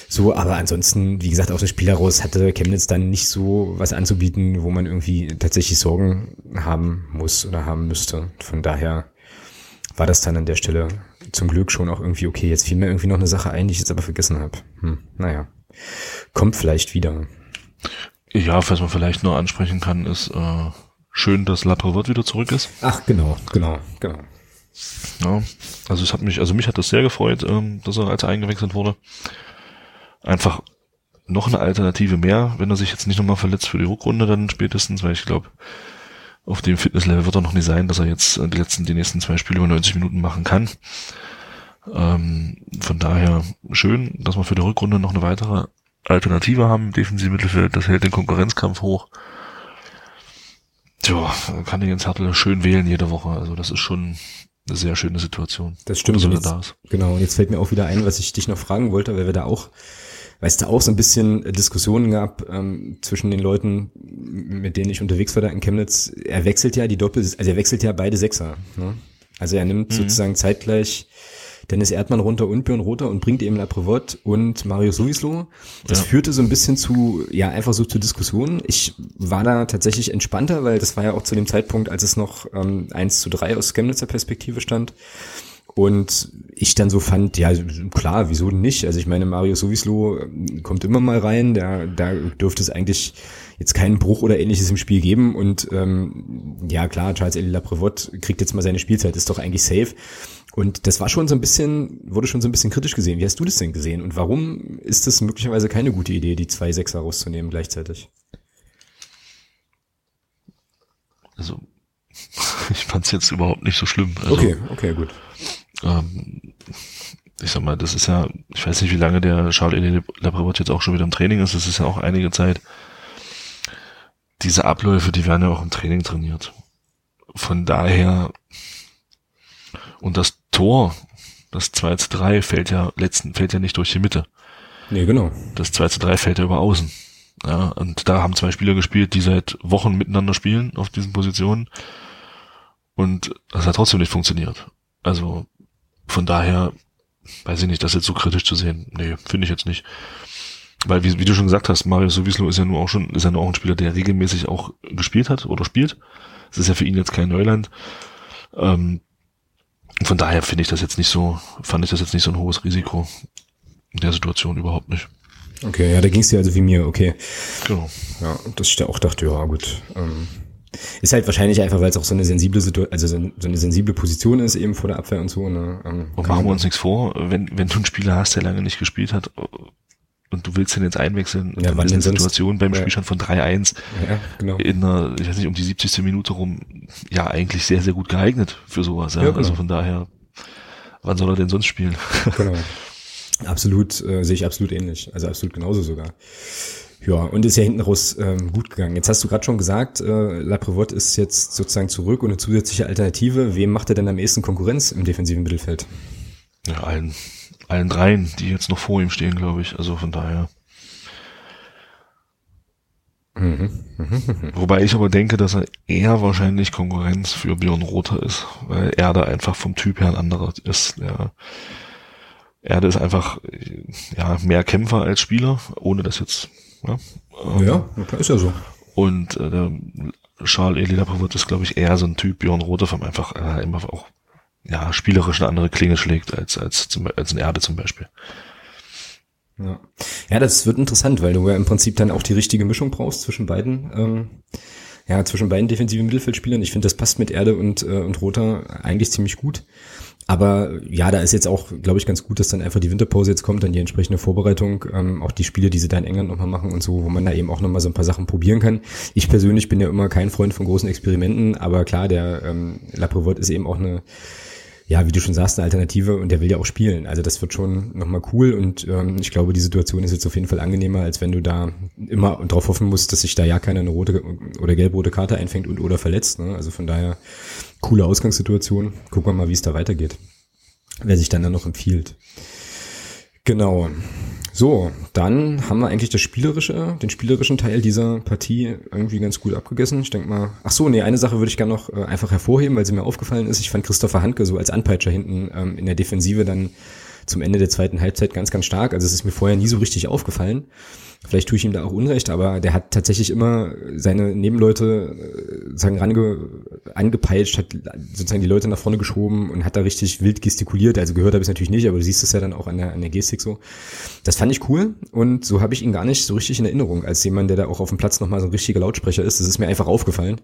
So, aber ansonsten, wie gesagt, aus dem Spiel heraus hatte Chemnitz dann nicht so was anzubieten, wo man irgendwie tatsächlich Sorgen haben muss oder haben müsste. Von daher war das dann an der Stelle zum Glück schon auch irgendwie okay. Jetzt fiel mir irgendwie noch eine Sache ein, die ich jetzt aber vergessen habe. Hm, naja, kommt vielleicht wieder. Ja, was man vielleicht nur ansprechen kann, ist äh, schön, dass Laprovot wieder zurück ist. Ach, genau, genau, genau. Ja, also es hat mich, also mich hat das sehr gefreut, ähm, dass er als er eingewechselt wurde. Einfach noch eine Alternative mehr, wenn er sich jetzt nicht nochmal verletzt für die Rückrunde dann spätestens, weil ich glaube, auf dem Fitnesslevel wird er noch nicht sein, dass er jetzt die letzten, die nächsten zwei Spiele über 90 Minuten machen kann. Ähm, von daher schön, dass wir für die Rückrunde noch eine weitere Alternative haben. Defensiv Mittelfeld, das hält den Konkurrenzkampf hoch. Tja, kann ich ins Hertel schön wählen jede Woche. Also das ist schon, eine sehr schöne Situation. Das stimmt. So, jetzt, da ist. Genau, und jetzt fällt mir auch wieder ein, was ich dich noch fragen wollte, weil wir da auch, weil es da auch so ein bisschen Diskussionen gab ähm, zwischen den Leuten, mit denen ich unterwegs war da in Chemnitz. Er wechselt ja die Doppel, also er wechselt ja beide Sechser. Ne? Also er nimmt mhm. sozusagen zeitgleich Dennis Erdmann runter und Björn Rother und bringt eben La Prevot und Mario Sowislo. Das ja. führte so ein bisschen zu, ja, einfach so zu Diskussionen. Ich war da tatsächlich entspannter, weil das war ja auch zu dem Zeitpunkt, als es noch ähm, 1 zu 3 aus Chemnitzer Perspektive stand. Und ich dann so fand, ja, klar, wieso nicht? Also ich meine, Mario Sowislo ähm, kommt immer mal rein, da, da dürfte es eigentlich jetzt keinen Bruch oder ähnliches im Spiel geben. Und ähm, ja, klar, Charles Elie Laprevot kriegt jetzt mal seine Spielzeit, ist doch eigentlich safe. Und das war schon so ein bisschen, wurde schon so ein bisschen kritisch gesehen. Wie hast du das denn gesehen? Und warum ist das möglicherweise keine gute Idee, die zwei Sechser rauszunehmen gleichzeitig? Also, ich fand es jetzt überhaupt nicht so schlimm. Also, okay, okay, gut. Ähm, ich sag mal, das ist ja, ich weiß nicht, wie lange der Charles Labrevot jetzt auch schon wieder im Training ist. Das ist ja auch einige Zeit. Diese Abläufe, die werden ja auch im Training trainiert. Von daher und das Tor, das 2 zu 3 fällt ja letzten, fällt ja nicht durch die Mitte. Nee, genau. Das 2 zu 3 fällt ja über außen. Ja, und da haben zwei Spieler gespielt, die seit Wochen miteinander spielen auf diesen Positionen. Und das hat trotzdem nicht funktioniert. Also von daher weiß ich nicht, das jetzt so kritisch zu sehen. Nee, finde ich jetzt nicht. Weil, wie, wie du schon gesagt hast, Mario Sowislo ist ja nur auch schon, ist ja nur auch ein Spieler, der regelmäßig auch gespielt hat oder spielt. Das ist ja für ihn jetzt kein Neuland. Ähm, von daher finde ich das jetzt nicht so, fand ich das jetzt nicht so ein hohes Risiko in der Situation überhaupt nicht. Okay, ja, da ging es dir also wie mir, okay. Genau. Ja, dass ich da auch dachte, ja gut. Ähm, ist halt wahrscheinlich einfach, weil es auch so eine sensible Situation, also so, eine sensible Position ist eben vor der Abwehr und so. Ne? Ähm, und machen wir uns nichts vor, wenn, wenn du einen Spieler hast, der lange nicht gespielt hat, und du willst den jetzt einwechseln ja, wann in der Situation beim ja. Spielstand von 3-1 ja, genau. in einer, ich weiß nicht, um die 70. Minute rum, ja, eigentlich sehr, sehr gut geeignet für sowas. Ja? Genau. Also von daher, wann soll er denn sonst spielen? Genau. Absolut, äh, sehe ich absolut ähnlich. Also absolut genauso sogar. Ja, und ist ja hinten raus ähm, gut gegangen. Jetzt hast du gerade schon gesagt, äh, La Prevot ist jetzt sozusagen zurück und eine zusätzliche Alternative. Wem macht er denn am ehesten Konkurrenz im defensiven Mittelfeld? Ja, allen, allen dreien, die jetzt noch vor ihm stehen, glaube ich. Also von daher. Mhm. Wobei ich aber denke, dass er eher wahrscheinlich Konkurrenz für Björn Rother ist, weil er da einfach vom Typ her ein anderer ist. Der Erde ist einfach ja mehr Kämpfer als Spieler, ohne das jetzt. Ja, ähm, Ja, ist ja so. Und äh, der Charles Elida wird ist, glaube ich, eher so ein Typ Björn Rother vom einfach äh, immer auch ja spielerisch eine andere Klinge schlägt als als zum, als ein Erde zum Beispiel. Ja. ja, das wird interessant, weil du ja im Prinzip dann auch die richtige Mischung brauchst zwischen beiden, ähm, ja, zwischen beiden defensiven Mittelfeldspielern. Ich finde, das passt mit Erde und, äh, und Roter eigentlich ziemlich gut. Aber ja, da ist jetzt auch, glaube ich, ganz gut, dass dann einfach die Winterpause jetzt kommt, dann die entsprechende Vorbereitung, ähm, auch die Spiele, die sie da in England nochmal machen und so, wo man da eben auch nochmal so ein paar Sachen probieren kann. Ich persönlich bin ja immer kein Freund von großen Experimenten, aber klar, der ähm, Laprevot ist eben auch eine, ja, wie du schon sagst, eine Alternative und der will ja auch spielen. Also das wird schon nochmal cool und ähm, ich glaube, die Situation ist jetzt auf jeden Fall angenehmer, als wenn du da immer drauf hoffen musst, dass sich da ja keiner eine rote oder gelb-rote Karte einfängt und oder verletzt. Ne? Also von daher coole Ausgangssituation. Gucken wir mal, wie es da weitergeht. Wer sich dann dann noch empfiehlt. Genau. So, dann haben wir eigentlich das spielerische, den spielerischen Teil dieser Partie irgendwie ganz gut abgegessen. Ich denke mal, ach so, nee, eine Sache würde ich gerne noch äh, einfach hervorheben, weil sie mir aufgefallen ist. Ich fand Christopher Handke so als Anpeitscher hinten ähm, in der Defensive dann zum Ende der zweiten Halbzeit ganz, ganz stark. Also es ist mir vorher nie so richtig aufgefallen. Vielleicht tue ich ihm da auch Unrecht, aber der hat tatsächlich immer seine Nebenleute äh, sagen range, angepeitscht, hat sozusagen die Leute nach vorne geschoben und hat da richtig wild gestikuliert. Also gehört habe ich es natürlich nicht, aber du siehst es ja dann auch an der, an der Gestik so. Das fand ich cool und so habe ich ihn gar nicht so richtig in Erinnerung als jemand, der da auch auf dem Platz nochmal so ein richtiger Lautsprecher ist. Das ist mir einfach aufgefallen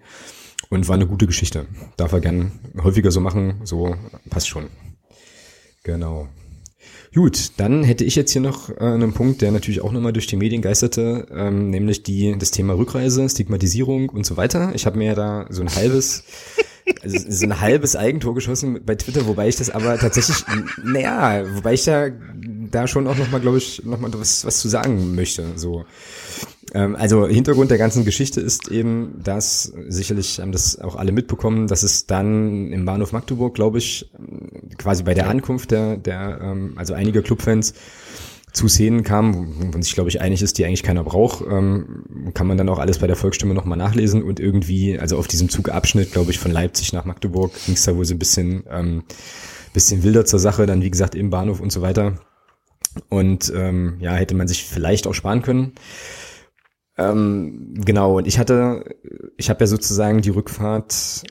und war eine gute Geschichte. Darf er gern häufiger so machen, so passt schon. Genau. Gut, dann hätte ich jetzt hier noch äh, einen Punkt, der natürlich auch nochmal durch die Medien geisterte, ähm, nämlich die das Thema Rückreise, Stigmatisierung und so weiter. Ich habe mir ja da so ein halbes also so ein halbes Eigentor geschossen bei Twitter, wobei ich das aber tatsächlich, naja, wobei ich da da schon auch nochmal, glaube ich, nochmal was, was zu sagen möchte. So. Ähm, also Hintergrund der ganzen Geschichte ist eben, dass sicherlich haben das auch alle mitbekommen, dass es dann im Bahnhof Magdeburg, glaube ich, quasi bei der Ankunft der, der ähm, also einige Clubfans zu Szenen kam, wo man sich, glaube ich, einig ist, die eigentlich keiner braucht, ähm, kann man dann auch alles bei der Volksstimme nochmal nachlesen und irgendwie, also auf diesem Zugabschnitt, glaube ich, von Leipzig nach Magdeburg ging es da wohl so ein bisschen, ähm, bisschen wilder zur Sache, dann wie gesagt im Bahnhof und so weiter. Und ähm, ja, hätte man sich vielleicht auch sparen können. Ähm, genau, und ich hatte, ich habe ja sozusagen die Rückfahrt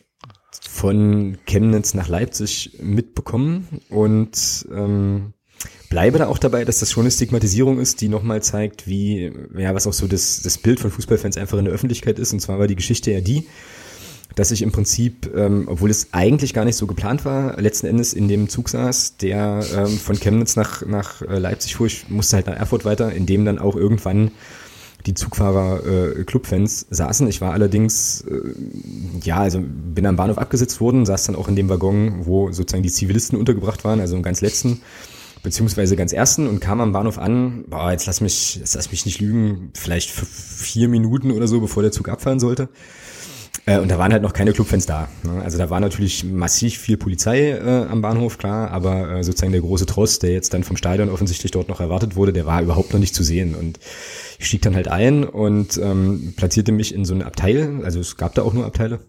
von Chemnitz nach Leipzig mitbekommen und ähm, bleibe da auch dabei, dass das schon eine Stigmatisierung ist, die nochmal zeigt, wie, ja, was auch so das, das Bild von Fußballfans einfach in der Öffentlichkeit ist. Und zwar war die Geschichte ja die, dass ich im Prinzip, ähm, obwohl es eigentlich gar nicht so geplant war, letzten Endes in dem Zug saß, der ähm, von Chemnitz nach, nach äh, Leipzig fuhr. Ich musste halt nach Erfurt weiter, in dem dann auch irgendwann die Zugfahrer äh, Clubfans saßen. Ich war allerdings, äh, ja, also bin am Bahnhof abgesetzt worden, saß dann auch in dem Waggon, wo sozusagen die Zivilisten untergebracht waren, also im ganz letzten beziehungsweise ganz ersten und kam am Bahnhof an, boah, jetzt lass mich, jetzt lass mich nicht lügen, vielleicht vier Minuten oder so, bevor der Zug abfahren sollte. Äh, und da waren halt noch keine Clubfans da. Ne? Also da war natürlich massiv viel Polizei äh, am Bahnhof, klar, aber äh, sozusagen der große Tross, der jetzt dann vom Stadion offensichtlich dort noch erwartet wurde, der war überhaupt noch nicht zu sehen. Und ich stieg dann halt ein und ähm, platzierte mich in so eine Abteil, also es gab da auch nur Abteile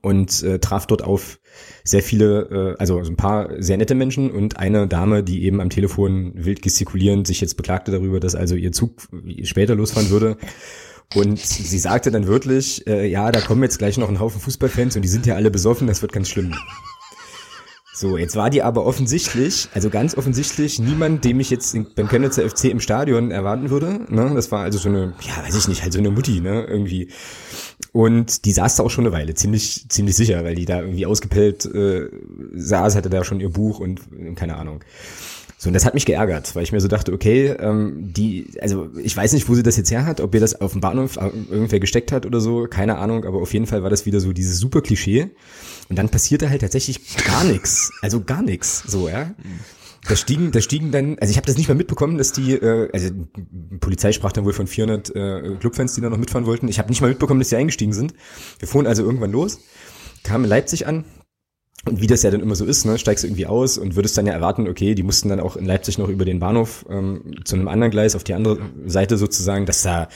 und äh, traf dort auf sehr viele, äh, also so ein paar sehr nette Menschen und eine Dame, die eben am Telefon wild gestikulierend sich jetzt beklagte darüber, dass also ihr Zug später losfahren würde. Und sie sagte dann wirklich, äh, ja, da kommen jetzt gleich noch ein Haufen Fußballfans und die sind ja alle besoffen, das wird ganz schlimm. So, jetzt war die aber offensichtlich, also ganz offensichtlich, niemand, dem ich jetzt beim Chemnitzer FC im Stadion erwarten würde. Ne? Das war also so eine, ja, weiß ich nicht, halt so eine Mutti, ne, irgendwie. Und die saß da auch schon eine Weile, ziemlich, ziemlich sicher, weil die da irgendwie ausgepellt äh, saß, hatte da schon ihr Buch und keine Ahnung. So, und das hat mich geärgert, weil ich mir so dachte, okay, ähm, die, also ich weiß nicht, wo sie das jetzt her hat, ob ihr das auf dem Bahnhof irgendwer gesteckt hat oder so, keine Ahnung, aber auf jeden Fall war das wieder so dieses super Klischee. Und dann passierte halt tatsächlich gar nichts, also gar nichts, so, ja. Da stiegen, da stiegen dann, also ich habe das nicht mal mitbekommen, dass die, äh, also die Polizei sprach dann wohl von 400 äh, Clubfans, die da noch mitfahren wollten. Ich habe nicht mal mitbekommen, dass die eingestiegen sind. Wir fuhren also irgendwann los, kamen in Leipzig an, und wie das ja dann immer so ist, ne, steigst du irgendwie aus und würdest dann ja erwarten, okay, die mussten dann auch in Leipzig noch über den Bahnhof ähm, zu einem anderen Gleis auf die andere Seite sozusagen, dass da,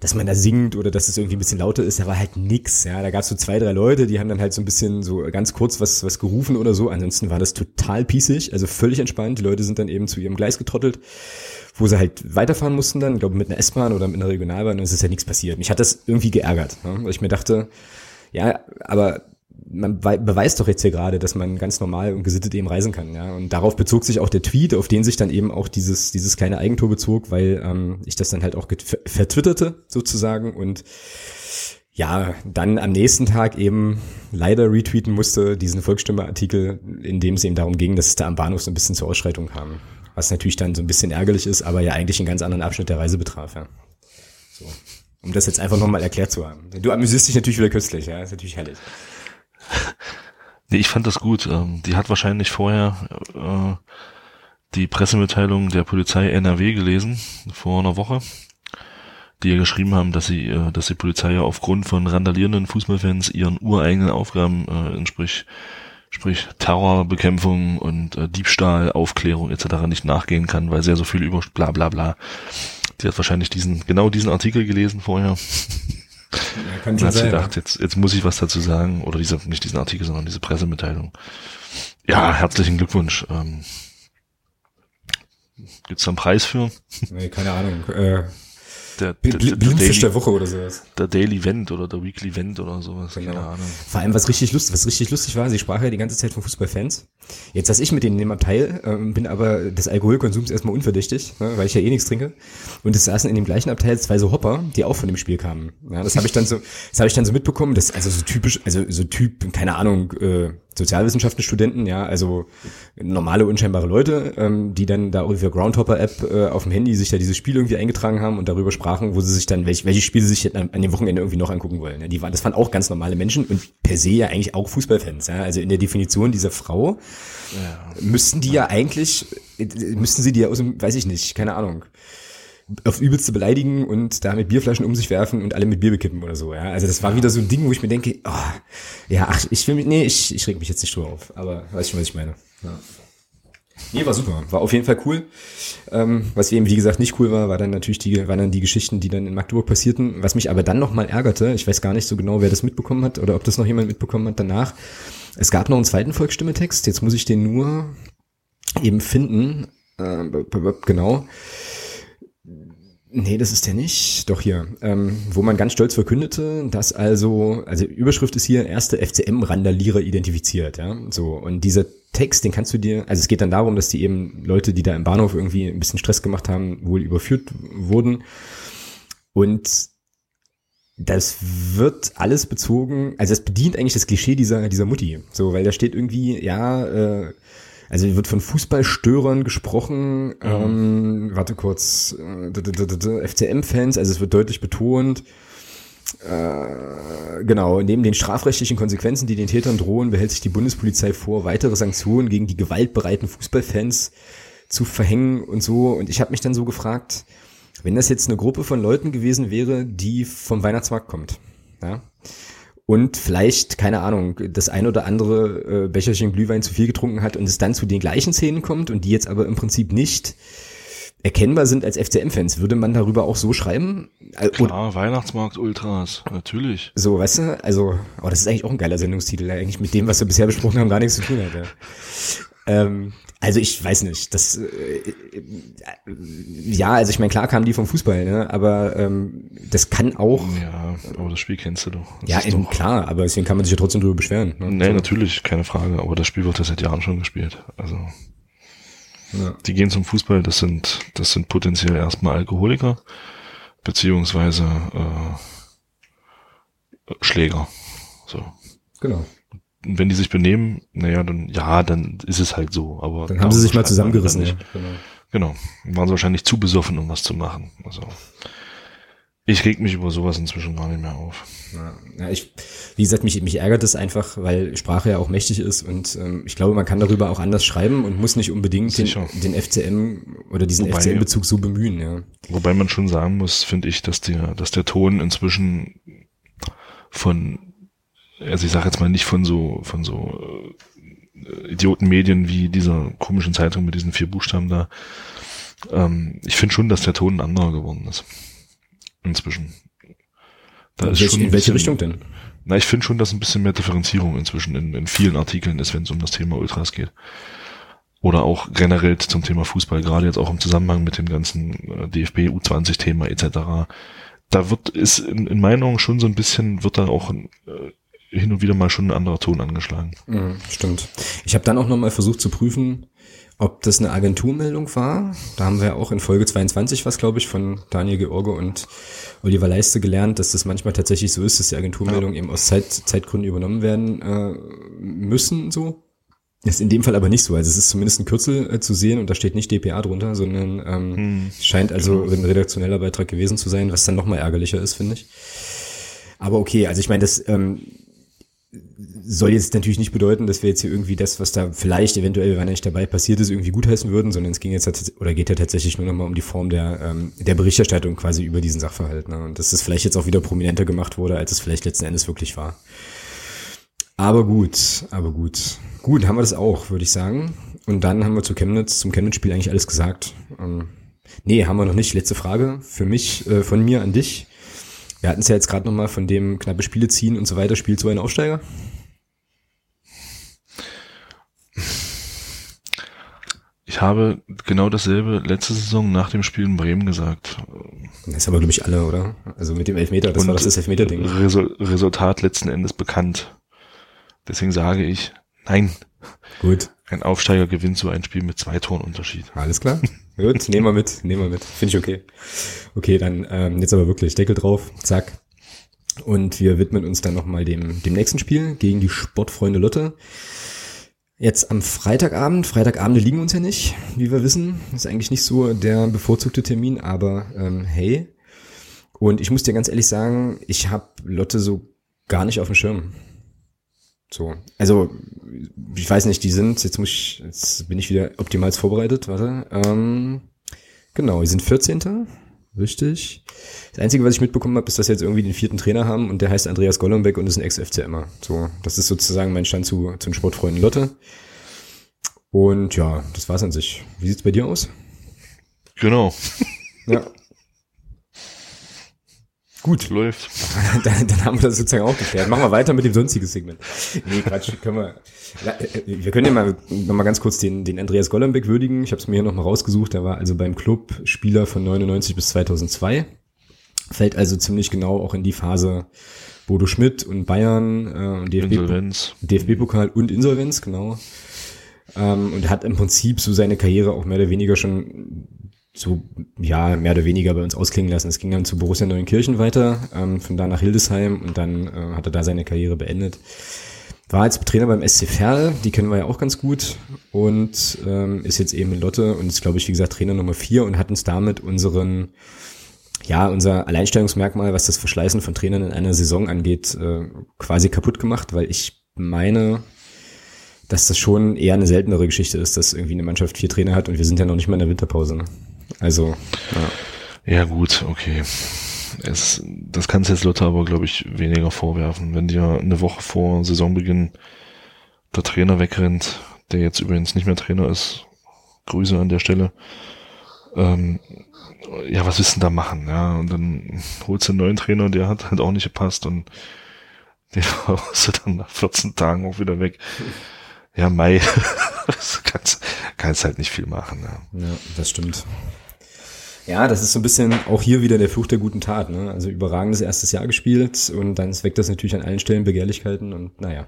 dass man da singt oder dass es irgendwie ein bisschen lauter ist, da war halt nix, ja, da gab es so zwei, drei Leute, die haben dann halt so ein bisschen so ganz kurz was, was gerufen oder so, ansonsten war das total pießig, also völlig entspannt, die Leute sind dann eben zu ihrem Gleis getrottelt, wo sie halt weiterfahren mussten dann, ich glaube mit einer S-Bahn oder mit einer Regionalbahn und es ist ja nichts passiert. Mich hat das irgendwie geärgert, ne, weil ich mir dachte, ja, aber man beweist doch jetzt hier gerade, dass man ganz normal und gesittet eben reisen kann, ja. Und darauf bezog sich auch der Tweet, auf den sich dann eben auch dieses, dieses kleine Eigentor bezog, weil ähm, ich das dann halt auch vertwitterte sozusagen und ja, dann am nächsten Tag eben leider retweeten musste, diesen Volksstimme-Artikel, in dem es eben darum ging, dass es da am Bahnhof so ein bisschen zur Ausschreitung kam. Was natürlich dann so ein bisschen ärgerlich ist, aber ja eigentlich einen ganz anderen Abschnitt der Reise betraf, ja. So. Um das jetzt einfach nochmal erklärt zu haben. Du amüsierst dich natürlich wieder kürzlich, ja, ist natürlich herrlich. Nee, ich fand das gut. Ähm, die hat wahrscheinlich vorher äh, die Pressemitteilung der Polizei NRW gelesen, vor einer Woche, die ja geschrieben haben, dass sie, äh, dass die Polizei ja aufgrund von randalierenden Fußballfans ihren ureigenen Aufgaben äh, entsprich, sprich Terrorbekämpfung und äh, Diebstahl, Aufklärung etc. nicht nachgehen kann, weil sie ja so viel über bla bla bla. Die hat wahrscheinlich diesen, genau diesen Artikel gelesen vorher. Ja, kann und hat gedacht, jetzt, jetzt muss ich was dazu sagen. Oder diese, nicht diesen Artikel, sondern diese Pressemitteilung. Ja, herzlichen Glückwunsch. Ähm, Gibt's da einen Preis für? Nee, keine Ahnung. Äh, der, der, der, Daily, der Woche oder sowas. Der Daily Vent oder der Weekly Vent oder sowas. Genau. Keine Ahnung. Vor allem, was richtig lustig, was richtig lustig war, sie sprach ja die ganze Zeit von Fußballfans. Jetzt saß ich mit denen in dem Abteil, äh, bin aber des Alkoholkonsums erstmal unverdächtig, ne, weil ich ja eh nichts trinke. Und es saßen in dem gleichen Abteil zwei so Hopper, die auch von dem Spiel kamen. Ja, das habe ich dann so, das habe ich dann so mitbekommen, das also so typisch, also so Typ, keine Ahnung, äh, Sozialwissenschaften-Studenten, ja, also normale, unscheinbare Leute, ähm, die dann da irgendwie Groundhopper-App äh, auf dem Handy sich da dieses Spiel irgendwie eingetragen haben und darüber sprachen, wo sie sich dann, welche, welche Spiele sie sich an, an dem Wochenende irgendwie noch angucken wollen. Ja, die waren, das waren auch ganz normale Menschen und per se ja eigentlich auch Fußballfans, ja. Also in der Definition dieser Frau ja. müssten die ja eigentlich, müssten sie die ja aus dem, weiß ich nicht, keine Ahnung auf übelste beleidigen und da mit Bierflaschen um sich werfen und alle mit Bier bekippen oder so, ja. Also das war wieder so ein Ding, wo ich mir denke, oh, ja, ach, ich will mich, nee, ich, ich reg mich jetzt nicht drüber auf, aber weißt schon, was ich meine. Ja. Nee, war super. War auf jeden Fall cool. Ähm, was eben, wie gesagt, nicht cool war, war dann natürlich die, waren dann die Geschichten, die dann in Magdeburg passierten. Was mich aber dann nochmal ärgerte, ich weiß gar nicht so genau, wer das mitbekommen hat oder ob das noch jemand mitbekommen hat danach. Es gab noch einen zweiten Volksstimmetext, jetzt muss ich den nur eben finden. Äh, genau. Nee, das ist der nicht. Doch hier, ähm, wo man ganz stolz verkündete, dass also, also Überschrift ist hier, erste FCM-Randalierer identifiziert, ja. So, und dieser Text, den kannst du dir, also es geht dann darum, dass die eben Leute, die da im Bahnhof irgendwie ein bisschen Stress gemacht haben, wohl überführt wurden. Und das wird alles bezogen, also es bedient eigentlich das Klischee dieser, dieser Mutti. So, weil da steht irgendwie, ja, äh, also wird von Fußballstörern gesprochen, mhm. ähm, warte kurz, äh, FCM-Fans, also es wird deutlich betont, äh, genau, neben den strafrechtlichen Konsequenzen, die den Tätern drohen, behält sich die Bundespolizei vor, weitere Sanktionen gegen die gewaltbereiten Fußballfans zu verhängen und so. Und ich habe mich dann so gefragt, wenn das jetzt eine Gruppe von Leuten gewesen wäre, die vom Weihnachtsmarkt kommt, ja, und vielleicht, keine Ahnung, das ein oder andere äh, Becherchen Glühwein zu viel getrunken hat und es dann zu den gleichen Szenen kommt und die jetzt aber im Prinzip nicht erkennbar sind als FCM-Fans, würde man darüber auch so schreiben? Äh, Klar, Weihnachtsmarkt-Ultras, natürlich. So, weißt du, also, aber das ist eigentlich auch ein geiler Sendungstitel, der eigentlich mit dem, was wir bisher besprochen haben, gar nichts zu tun hat. Ja. Ähm, also ich weiß nicht, das äh, äh, ja, also ich meine, klar kamen die vom Fußball, ne? aber ähm, das kann auch. Ja, aber das Spiel kennst du doch. Das ja, eben, doch, klar, aber deswegen kann man sich ja trotzdem drüber beschweren. Ne? Nee, so. natürlich, keine Frage, aber das Spiel wird ja seit Jahren schon gespielt. Also ja. die gehen zum Fußball, das sind, das sind potenziell erstmal Alkoholiker, beziehungsweise äh, Schläger. So. Genau wenn die sich benehmen, naja, dann ja, dann ist es halt so. Aber dann haben sie sich mal zusammengerissen. Ja. Genau. genau. Waren sie wahrscheinlich zu besoffen, um was zu machen. Also ich reg mich über sowas inzwischen gar nicht mehr auf. Ja, ich, wie gesagt, mich, mich ärgert es einfach, weil Sprache ja auch mächtig ist und ähm, ich glaube, man kann darüber auch anders schreiben und muss nicht unbedingt den, den, FCM oder diesen FCM-Bezug so bemühen. Ja. Wobei man schon sagen muss, finde ich, dass der, dass der Ton inzwischen von also ich sage jetzt mal nicht von so, von so äh, Idiotenmedien wie dieser komischen Zeitung mit diesen vier Buchstaben da. Ähm, ich finde schon, dass der Ton ein anderer geworden ist. Inzwischen. Da in, ist welch, schon in welche bisschen, Richtung denn? Na, ich finde schon, dass ein bisschen mehr Differenzierung inzwischen in, in vielen Artikeln ist, wenn es um das Thema Ultras geht. Oder auch generell zum Thema Fußball, gerade jetzt auch im Zusammenhang mit dem ganzen äh, DFB U20-Thema etc. Da wird ist in, in meinen Augen schon so ein bisschen, wird da auch ein, äh, hin und wieder mal schon ein anderer Ton angeschlagen. Mhm, stimmt. Ich habe dann auch nochmal versucht zu prüfen, ob das eine Agenturmeldung war. Da haben wir auch in Folge 22 was, glaube ich, von Daniel George und Oliver Leiste gelernt, dass das manchmal tatsächlich so ist, dass die Agenturmeldungen ja. eben aus Zeit, Zeitgründen übernommen werden äh, müssen, so. Ist in dem Fall aber nicht so. Also es ist zumindest ein Kürzel äh, zu sehen und da steht nicht DPA drunter, sondern ähm, hm. scheint also genau. ein redaktioneller Beitrag gewesen zu sein, was dann nochmal ärgerlicher ist, finde ich. Aber okay, also ich meine, das ähm, soll jetzt natürlich nicht bedeuten, dass wir jetzt hier irgendwie das, was da vielleicht eventuell, wenn nicht dabei passiert ist, irgendwie gutheißen würden, sondern es ging jetzt oder geht ja tatsächlich nur nochmal um die Form der, ähm, der Berichterstattung quasi über diesen Sachverhalt. Ne? Und dass das vielleicht jetzt auch wieder prominenter gemacht wurde, als es vielleicht letzten Endes wirklich war. Aber gut, aber gut. Gut, haben wir das auch, würde ich sagen. Und dann haben wir zu Chemnitz, zum Chemnitz-Spiel eigentlich alles gesagt. Ähm, nee, haben wir noch nicht. Letzte Frage für mich, äh, von mir an dich. Wir hatten es ja jetzt gerade nochmal von dem knappe Spiele ziehen und so weiter. Spielt so ein Aufsteiger? Ich habe genau dasselbe letzte Saison nach dem Spiel in Bremen gesagt. Das haben wir, glaube ich, alle, oder? Also mit dem Elfmeter, das und war das, das Elfmeter-Ding. Resul Resultat letzten Endes bekannt. Deswegen sage ich, nein. Gut. Ein Aufsteiger gewinnt so ein Spiel mit zwei Toren Unterschied. Alles klar. Gut, nehmen wir mit, nehmen wir mit. Finde ich okay. Okay, dann ähm, jetzt aber wirklich Deckel drauf, zack. Und wir widmen uns dann nochmal dem, dem nächsten Spiel gegen die Sportfreunde Lotte. Jetzt am Freitagabend. Freitagabende liegen uns ja nicht, wie wir wissen. Ist eigentlich nicht so der bevorzugte Termin, aber ähm, hey. Und ich muss dir ganz ehrlich sagen, ich habe Lotte so gar nicht auf dem Schirm. So, also ich weiß nicht, die sind, jetzt muss ich, jetzt bin ich wieder optimal vorbereitet, warte. Ähm, genau, die sind 14. Richtig. Das Einzige, was ich mitbekommen habe, ist, dass sie jetzt irgendwie den vierten Trainer haben und der heißt Andreas Golombek und ist ein Ex-FCMer. So, das ist sozusagen mein Stand zu, zu den Sportfreunden Lotte. Und ja, das war's an sich. Wie sieht's bei dir aus? Genau. Ja. Gut. Läuft. dann, dann haben wir das sozusagen auch geklärt. Machen wir weiter mit dem sonstigen Segment. Nee, Quatsch, können wir. Äh, wir können ja mal noch mal ganz kurz den, den Andreas Golombek würdigen. Ich habe es mir hier noch mal rausgesucht. Er war also beim Club Spieler von 99 bis 2002. Fällt also ziemlich genau auch in die Phase Bodo Schmidt und Bayern äh, und DFB, Insolvenz. DFB-Pokal und Insolvenz, genau. Ähm, und hat im Prinzip so seine Karriere auch mehr oder weniger schon so, ja, mehr oder weniger bei uns ausklingen lassen. Es ging dann zu Borussia Neuenkirchen weiter, ähm, von da nach Hildesheim und dann äh, hat er da seine Karriere beendet. War jetzt Trainer beim SC Verl, die kennen wir ja auch ganz gut und ähm, ist jetzt eben in Lotte und ist, glaube ich, wie gesagt, Trainer Nummer vier und hat uns damit unseren, ja, unser Alleinstellungsmerkmal, was das Verschleißen von Trainern in einer Saison angeht, äh, quasi kaputt gemacht, weil ich meine, dass das schon eher eine seltenere Geschichte ist, dass irgendwie eine Mannschaft vier Trainer hat und wir sind ja noch nicht mal in der Winterpause. Ne? Also, ja. Ja, gut, okay. Es, das kannst jetzt Lotte aber, glaube ich, weniger vorwerfen. Wenn dir eine Woche vor Saisonbeginn der Trainer wegrennt, der jetzt übrigens nicht mehr Trainer ist, Grüße an der Stelle, ähm, ja, was willst du denn da machen? Ja, und dann holst du einen neuen Trainer, der hat halt auch nicht gepasst und den haust du dann nach 14 Tagen auch wieder weg. Ja, Mai, kannst, kannst halt nicht viel machen. Ja. ja, das stimmt. Ja, das ist so ein bisschen auch hier wieder der Fluch der guten Tat. Ne? Also überragendes erstes Jahr gespielt und dann weckt das natürlich an allen Stellen Begehrlichkeiten und naja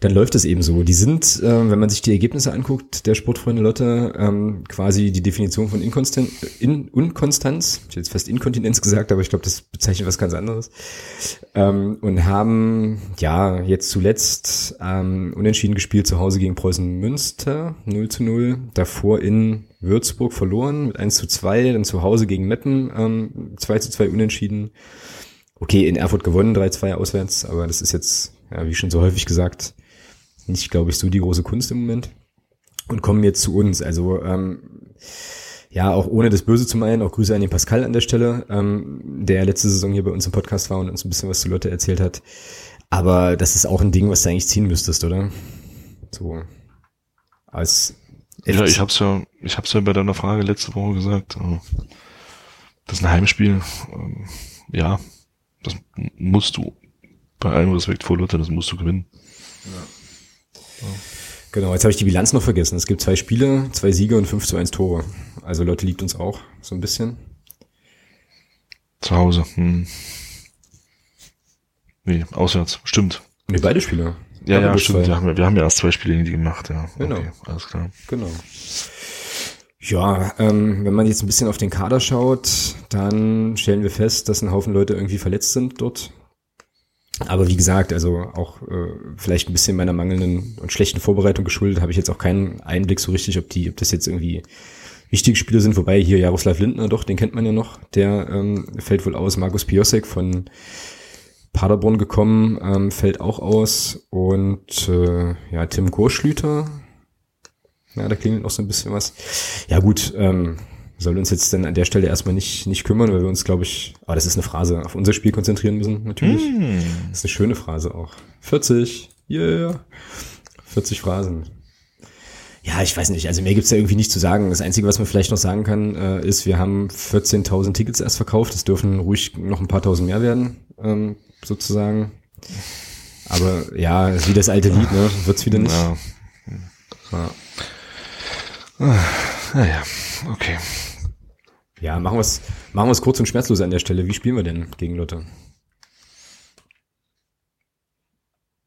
dann läuft es eben so. Die sind, äh, wenn man sich die Ergebnisse anguckt, der Sportfreunde Lotte, ähm, quasi die Definition von Inkonstant, in, Unkonstanz, ich hätte jetzt fast Inkontinenz gesagt, aber ich glaube, das bezeichnet was ganz anderes, ähm, und haben ja jetzt zuletzt ähm, unentschieden gespielt zu Hause gegen Preußen Münster, 0 zu 0, davor in Würzburg verloren mit 1 zu 2, dann zu Hause gegen Meppen ähm, 2 zu 2 unentschieden. Okay, in Erfurt gewonnen, 3-2 auswärts, aber das ist jetzt, ja, wie schon so häufig gesagt, nicht, glaube ich, so die große Kunst im Moment. Und kommen jetzt zu uns. Also ähm, ja, auch ohne das Böse zu meinen, auch Grüße an den Pascal an der Stelle, ähm, der letzte Saison hier bei uns im Podcast war und uns ein bisschen was zu Lotte erzählt hat. Aber das ist auch ein Ding, was du eigentlich ziehen müsstest, oder? So als ja, ich hab's ja, ich hab's ja bei deiner Frage letzte Woche gesagt. Äh, das ist ein Heimspiel. Ähm, ja, das musst du bei allem Respekt vor Lotte, das musst du gewinnen. Ja. Genau, jetzt habe ich die Bilanz noch vergessen. Es gibt zwei Spiele, zwei Siege und 5 zu 1 Tore. Also Leute liegt uns auch so ein bisschen. Zu Hause. Hm. Nee, auswärts. Stimmt. Nee, beide Spiele. Ja, ja, stimmt. Wir haben, wir haben ja erst zwei Spiele in die gemacht, ja. Genau. Okay, alles klar. Genau. Ja, ähm, wenn man jetzt ein bisschen auf den Kader schaut, dann stellen wir fest, dass ein Haufen Leute irgendwie verletzt sind dort. Aber wie gesagt, also auch äh, vielleicht ein bisschen meiner mangelnden und schlechten Vorbereitung geschuldet, habe ich jetzt auch keinen Einblick so richtig, ob die, ob das jetzt irgendwie wichtige Spiele sind. Wobei hier Jaroslav Lindner, doch, den kennt man ja noch, der ähm, fällt wohl aus. Markus Piosek von Paderborn gekommen, ähm, fällt auch aus. Und äh, ja, Tim Gorschlüter, ja, da klingelt noch so ein bisschen was. Ja gut, ähm, soll uns jetzt dann an der Stelle erstmal nicht, nicht kümmern, weil wir uns, glaube ich, aber das ist eine Phrase, auf unser Spiel konzentrieren müssen, natürlich. Mm. Das ist eine schöne Phrase auch. 40, yeah. 40 Phrasen. Ja, ich weiß nicht. Also mehr gibt's da irgendwie nicht zu sagen. Das Einzige, was man vielleicht noch sagen kann, äh, ist, wir haben 14.000 Tickets erst verkauft. Es dürfen ruhig noch ein paar tausend mehr werden, ähm, sozusagen. Aber ja, wie das alte Lied, ne? Wird's wieder nicht. Ja. ja. Ah, naja, okay. Ja, machen wir es machen wir's kurz und schmerzlos an der Stelle. Wie spielen wir denn gegen Lotte?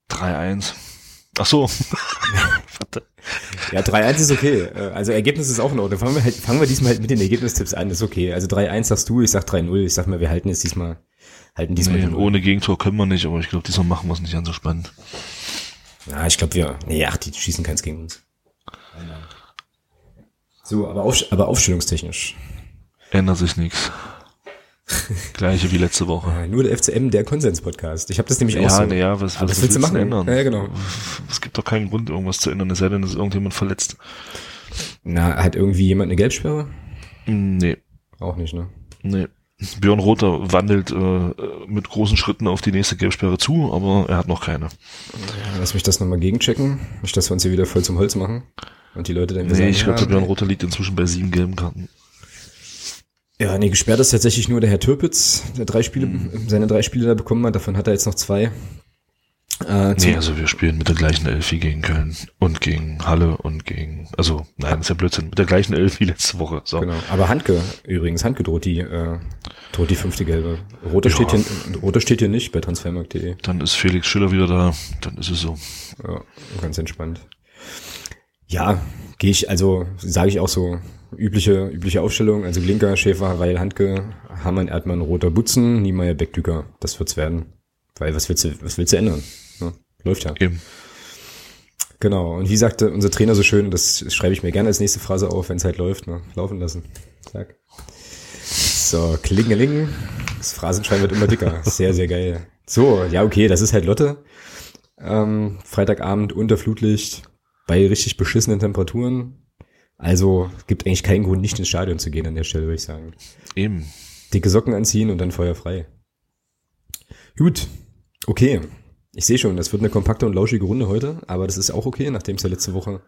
3-1. Ach so. ja, 3-1 ist okay. Äh, also Ergebnis ist auch in Ordnung. Fangen wir, halt, fangen wir diesmal halt mit den Ergebnistipps an. Das ist okay. Also 3-1 sagst du, ich sag 3-0. Ich sag mal, wir halten es diesmal. Halten diesmal nee, ohne Gegentor können wir nicht, aber ich glaube, diesmal machen wir es nicht ganz so spannend. Ja, ich glaube, wir. Nee, ach, die schießen keins gegen uns. So, aber, auf, aber aufstellungstechnisch. Ändert sich nichts. Gleiche wie letzte Woche. Ja, nur der FCM, der Konsens-Podcast. Ich habe das nämlich ja, auch so. Nee, ja, was, was, was willst du machen? Ändern? Ja, genau. Es gibt doch keinen Grund, irgendwas zu ändern, es sei denn, es ist irgendjemand verletzt. Na, hat irgendwie jemand eine Gelbsperre? Nee. Auch nicht, ne? Nee. Björn Rother wandelt äh, mit großen Schritten auf die nächste Gelbsperre zu, aber er hat noch keine. Ja, lass mich das nochmal gegenchecken. Nicht, dass wir uns hier wieder voll zum Holz machen. Und die Leute dann Nee, ich glaube, Björn Rother liegt inzwischen bei sieben gelben Karten. Ja, nee, gesperrt ist tatsächlich nur der Herr Türpitz, der drei Spiele, mhm. seine drei Spiele da bekommen hat. Davon hat er jetzt noch zwei. Äh, nee, also wir spielen mit der gleichen Elfi gegen Köln und gegen Halle und gegen, also nein, das ist ja Blödsinn, mit der gleichen Elfi letzte Woche. So. Genau, aber Handke übrigens, Handke droht die, äh, droht die fünfte gelbe. Rote, ja. steht hier, Rote steht hier nicht bei transfermarkt.de. Dann ist Felix Schiller wieder da, dann ist es so. Ja, ganz entspannt. Ja, gehe ich, also sage ich auch so, übliche, übliche Aufstellung, also Glinker, Schäfer, Weil, Handke, Hammann, Erdmann, Roter, Butzen, Niemeyer, Beckdüker, das wird's werden. Weil was willst du, was willst du ändern? Läuft ja. Eben. Genau. Und wie sagte unser Trainer so schön, das schreibe ich mir gerne als nächste Phrase auf, wenn es halt läuft, ne? Laufen lassen. Zack. So, klingeling. Das Phrasenschwein wird immer dicker. Sehr, sehr geil. So, ja, okay, das ist halt Lotte. Ähm, Freitagabend unter Flutlicht bei richtig beschissenen Temperaturen. Also gibt eigentlich keinen Grund, nicht ins Stadion zu gehen an der Stelle, würde ich sagen. Eben. Dicke Socken anziehen und dann feuerfrei. Gut. Okay. Ich sehe schon, das wird eine kompakte und lauschige Runde heute, aber das ist auch okay, nachdem es ja letzte Woche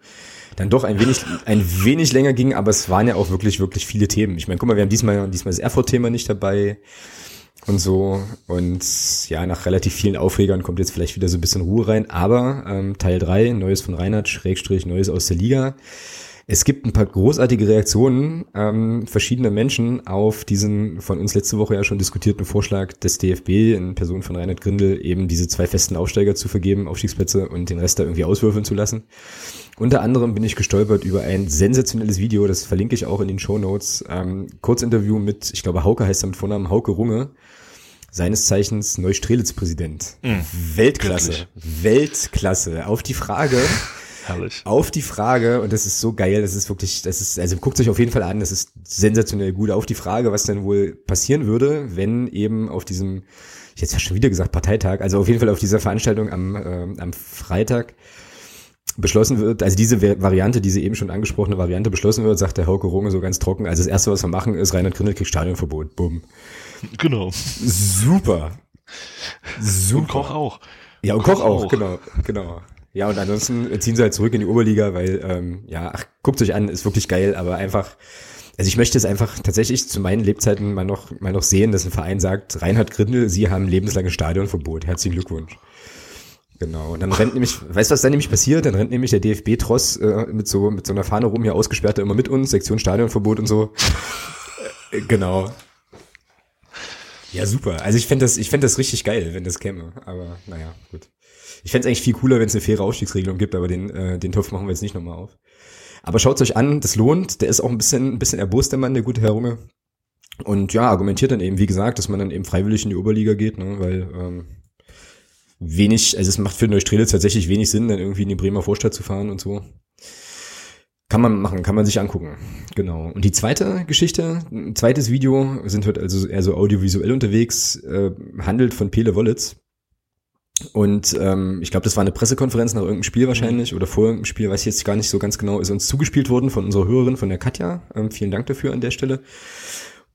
dann doch ein wenig, ein wenig länger ging, aber es waren ja auch wirklich, wirklich viele Themen. Ich meine, guck mal, wir haben diesmal, diesmal das Erfurt-Thema nicht dabei und so. Und ja, nach relativ vielen Aufregern kommt jetzt vielleicht wieder so ein bisschen Ruhe rein. Aber ähm, Teil drei Neues von Reinhard, Schrägstrich, Neues aus der Liga. Es gibt ein paar großartige Reaktionen ähm, verschiedener Menschen auf diesen von uns letzte Woche ja schon diskutierten Vorschlag des DFB in Person von Reinhard Grindel eben diese zwei festen Aufsteiger zu vergeben, Aufstiegsplätze und den Rest da irgendwie auswürfeln zu lassen. Unter anderem bin ich gestolpert über ein sensationelles Video, das verlinke ich auch in den Show Notes. Ähm, Kurzinterview mit, ich glaube, Hauke heißt er mit Vornamen, Hauke Runge seines Zeichens Neustrelitz-Präsident. Mhm, Weltklasse. Wirklich. Weltklasse. Auf die Frage, Herrlich. Auf die Frage, und das ist so geil, das ist wirklich, das ist, also guckt euch auf jeden Fall an, das ist sensationell gut, auf die Frage, was denn wohl passieren würde, wenn eben auf diesem, ich jetzt ja schon wieder gesagt, Parteitag, also auf jeden Fall auf dieser Veranstaltung am, äh, am Freitag beschlossen wird, also diese Variante, diese eben schon angesprochene Variante beschlossen wird, sagt der Hauke Runge so ganz trocken, also das erste, was wir machen, ist Reinhard Grindel kriegt Stadionverbot, bumm. Genau. Super. Super. Und Koch auch. Ja, und Koch, Koch auch, auch, genau, genau. Ja, und ansonsten ziehen sie halt zurück in die Oberliga, weil, ähm, ja, ach, guckt euch an, ist wirklich geil, aber einfach, also ich möchte es einfach tatsächlich zu meinen Lebzeiten mal noch, mal noch sehen, dass ein Verein sagt, Reinhard Grindel, Sie haben lebenslanges Stadionverbot. Herzlichen Glückwunsch. Genau. Und dann rennt nämlich, weißt du, was dann nämlich passiert? Dann rennt nämlich der DFB-Tross äh, mit so mit so einer Fahne rum, hier ausgesperrte immer mit uns, Sektion Stadionverbot und so. Äh, genau. Ja, super. Also ich fände das, ich fände das richtig geil, wenn das käme. Aber naja, gut. Ich fände es eigentlich viel cooler, wenn es eine faire Ausstiegsregelung gibt, aber den, äh, den Topf machen wir jetzt nicht nochmal auf. Aber schaut euch an, das lohnt. Der ist auch ein bisschen, ein bisschen erbost, der Mann, der gute Herr Runge. Und ja, argumentiert dann eben, wie gesagt, dass man dann eben freiwillig in die Oberliga geht, ne, weil ähm, wenig, also es macht für Neustrelitz tatsächlich wenig Sinn, dann irgendwie in die Bremer Vorstadt zu fahren und so. Kann man machen, kann man sich angucken. Genau. Und die zweite Geschichte, ein zweites Video, sind heute also eher so audiovisuell unterwegs, äh, handelt von Pele Wollitz. Und ähm, ich glaube, das war eine Pressekonferenz nach irgendeinem Spiel wahrscheinlich oder vor irgendeinem Spiel, weiß ich jetzt gar nicht so ganz genau, ist uns zugespielt worden von unserer Hörerin, von der Katja. Ähm, vielen Dank dafür an der Stelle.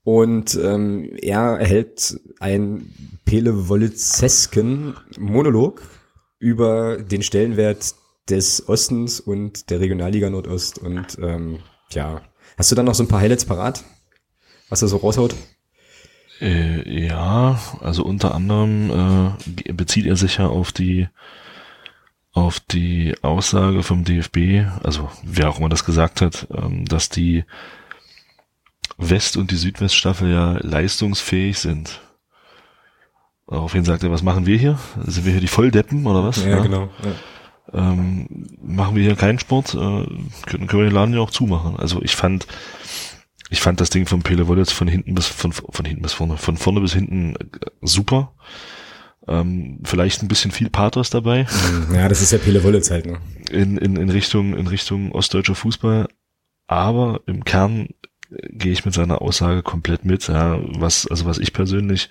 Und ähm, er erhält ein Pele Wollizesken Monolog über den Stellenwert des Ostens und der Regionalliga Nordost. Und ähm, ja, hast du dann noch so ein paar Highlights parat, was er so raushaut? Äh, ja, also unter anderem äh, bezieht er sich ja auf die auf die Aussage vom DFB, also wer auch immer das gesagt hat, ähm, dass die West- und die Südweststaffel ja leistungsfähig sind. Daraufhin sagt er, was machen wir hier? Sind wir hier die Volldeppen oder was? Ja, ja. genau. Ja. Ähm, machen wir hier keinen Sport, äh, können, können wir den Laden ja auch zumachen. Also ich fand, ich fand das Ding von Pele Wollitz von hinten bis von, von hinten bis vorne, von vorne bis hinten äh, super. Ähm, vielleicht ein bisschen viel Pathos dabei. Ja, das ist ja Pele Wollitz halt, ne? In, in, in Richtung, in Richtung ostdeutscher Fußball. Aber im Kern äh, gehe ich mit seiner Aussage komplett mit. Ja, was, also was ich persönlich,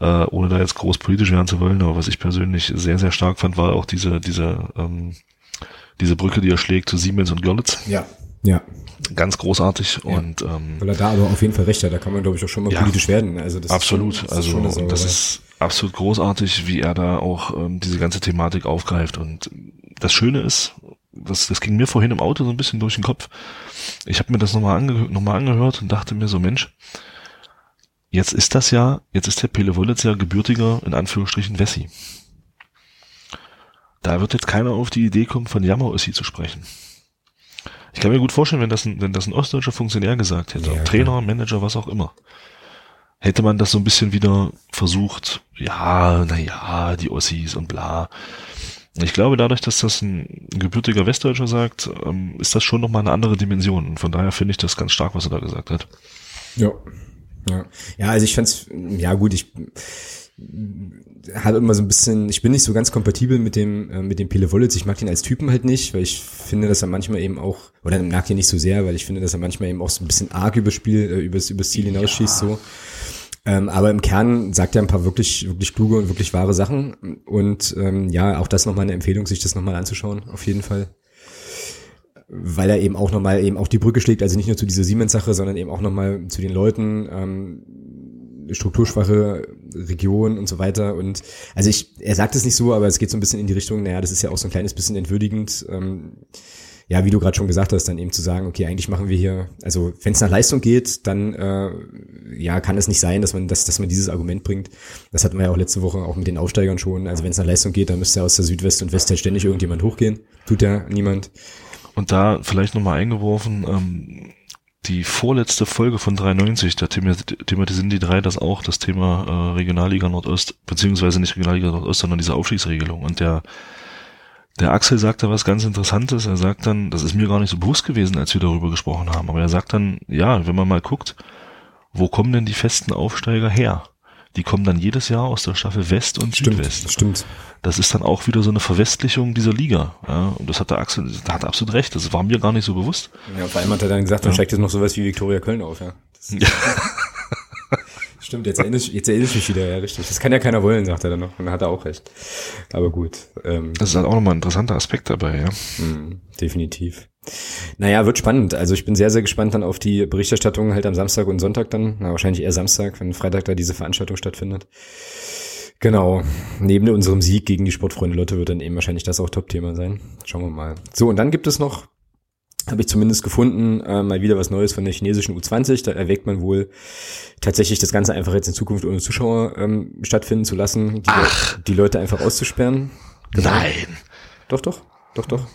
äh, ohne da jetzt groß politisch werden zu wollen, aber was ich persönlich sehr, sehr stark fand, war auch diese, diese, ähm, diese Brücke, die er schlägt zu Siemens und Görlitz. Ja. Ja. Ganz großartig ja. und ähm, weil er da aber auf jeden Fall recht hat, da kann man glaube ich auch schon mal ja, politisch werden. Also das absolut, ist schon, das also ist das ist absolut großartig, wie er da auch ähm, diese ganze Thematik aufgreift und das Schöne ist, das, das ging mir vorhin im Auto so ein bisschen durch den Kopf. Ich habe mir das nochmal ange noch angehört und dachte mir so, Mensch, jetzt ist das ja, jetzt ist der Pele Wollitz ja gebürtiger, in Anführungsstrichen, Wessi. Da wird jetzt keiner auf die Idee kommen, von Jammer-Ossi zu sprechen. Ich kann mir gut vorstellen, wenn das ein, wenn das ein ostdeutscher Funktionär gesagt hätte, ja, Trainer, Manager, was auch immer, hätte man das so ein bisschen wieder versucht, ja, na ja, die Ossis und bla. Ich glaube, dadurch, dass das ein gebürtiger Westdeutscher sagt, ähm, ist das schon nochmal eine andere Dimension. Und von daher finde ich das ganz stark, was er da gesagt hat. Ja. Ja, ja also ich fand's, ja gut, ich habe immer so ein bisschen, ich bin nicht so ganz kompatibel mit dem, äh, mit dem Pele Wollitz. Ich mag den als Typen halt nicht, weil ich finde, dass er manchmal eben auch, oder mag ihn nicht so sehr, weil ich finde, dass er manchmal eben auch so ein bisschen arg übers Spiel, äh, übers, übers Ziel hinausschießt, ja. so. Ähm, aber im Kern sagt er ein paar wirklich, wirklich kluge und wirklich wahre Sachen. Und ähm, ja, auch das nochmal eine Empfehlung, sich das nochmal anzuschauen, auf jeden Fall. Weil er eben auch nochmal eben auch die Brücke schlägt, also nicht nur zu dieser Siemens-Sache, sondern eben auch nochmal zu den Leuten, ähm, strukturschwache Region und so weiter. Und also ich, er sagt es nicht so, aber es geht so ein bisschen in die Richtung, naja, das ist ja auch so ein kleines bisschen entwürdigend. Ähm, ja, wie du gerade schon gesagt hast, dann eben zu sagen, okay, eigentlich machen wir hier, also wenn es nach Leistung geht, dann äh, ja, kann es nicht sein, dass man, dass, dass man dieses Argument bringt. Das hatten wir ja auch letzte Woche auch mit den Aufsteigern schon. Also wenn es nach Leistung geht, dann müsste aus der Südwest- und Westhälfte ständig irgendjemand hochgehen. Tut ja niemand. Und da vielleicht nochmal eingeworfen, ähm, die vorletzte Folge von 93, da thematisieren die drei das auch, das Thema äh, Regionalliga Nordost, beziehungsweise nicht Regionalliga Nordost, sondern diese Aufstiegsregelung. Und der der Axel sagt da was ganz Interessantes. Er sagt dann, das ist mir gar nicht so bewusst gewesen, als wir darüber gesprochen haben, aber er sagt dann, ja, wenn man mal guckt, wo kommen denn die festen Aufsteiger her? Die kommen dann jedes Jahr aus der Staffel West und stimmt, Südwest. Stimmt. Das ist dann auch wieder so eine Verwestlichung dieser Liga. Ja, und das hat der Axel, da hat absolut recht. Das war mir gar nicht so bewusst. Ja, vor allem hat er dann gesagt, dann ja. steigt jetzt noch sowas wie Viktoria Köln auf, ja. ja. Stimmt, jetzt erinnere, ich, jetzt erinnere ich mich wieder, ja, richtig. Das kann ja keiner wollen, sagt er dann noch. Und dann hat er auch recht. Aber gut. Ähm, das ist halt auch nochmal ein interessanter Aspekt dabei, ja. Mh, definitiv. Naja, wird spannend. Also ich bin sehr, sehr gespannt dann auf die Berichterstattung halt am Samstag und Sonntag dann. Na, wahrscheinlich eher Samstag, wenn Freitag da diese Veranstaltung stattfindet. Genau. Neben unserem Sieg gegen die Sportfreunde Lotte wird dann eben wahrscheinlich das auch Top-Thema sein. Schauen wir mal. So, und dann gibt es noch habe ich zumindest gefunden, äh, mal wieder was Neues von der chinesischen U20. Da erwägt man wohl tatsächlich das Ganze einfach jetzt in Zukunft ohne Zuschauer ähm, stattfinden zu lassen, die, Le die Leute einfach auszusperren. Genau. Nein. Doch, doch, doch, doch.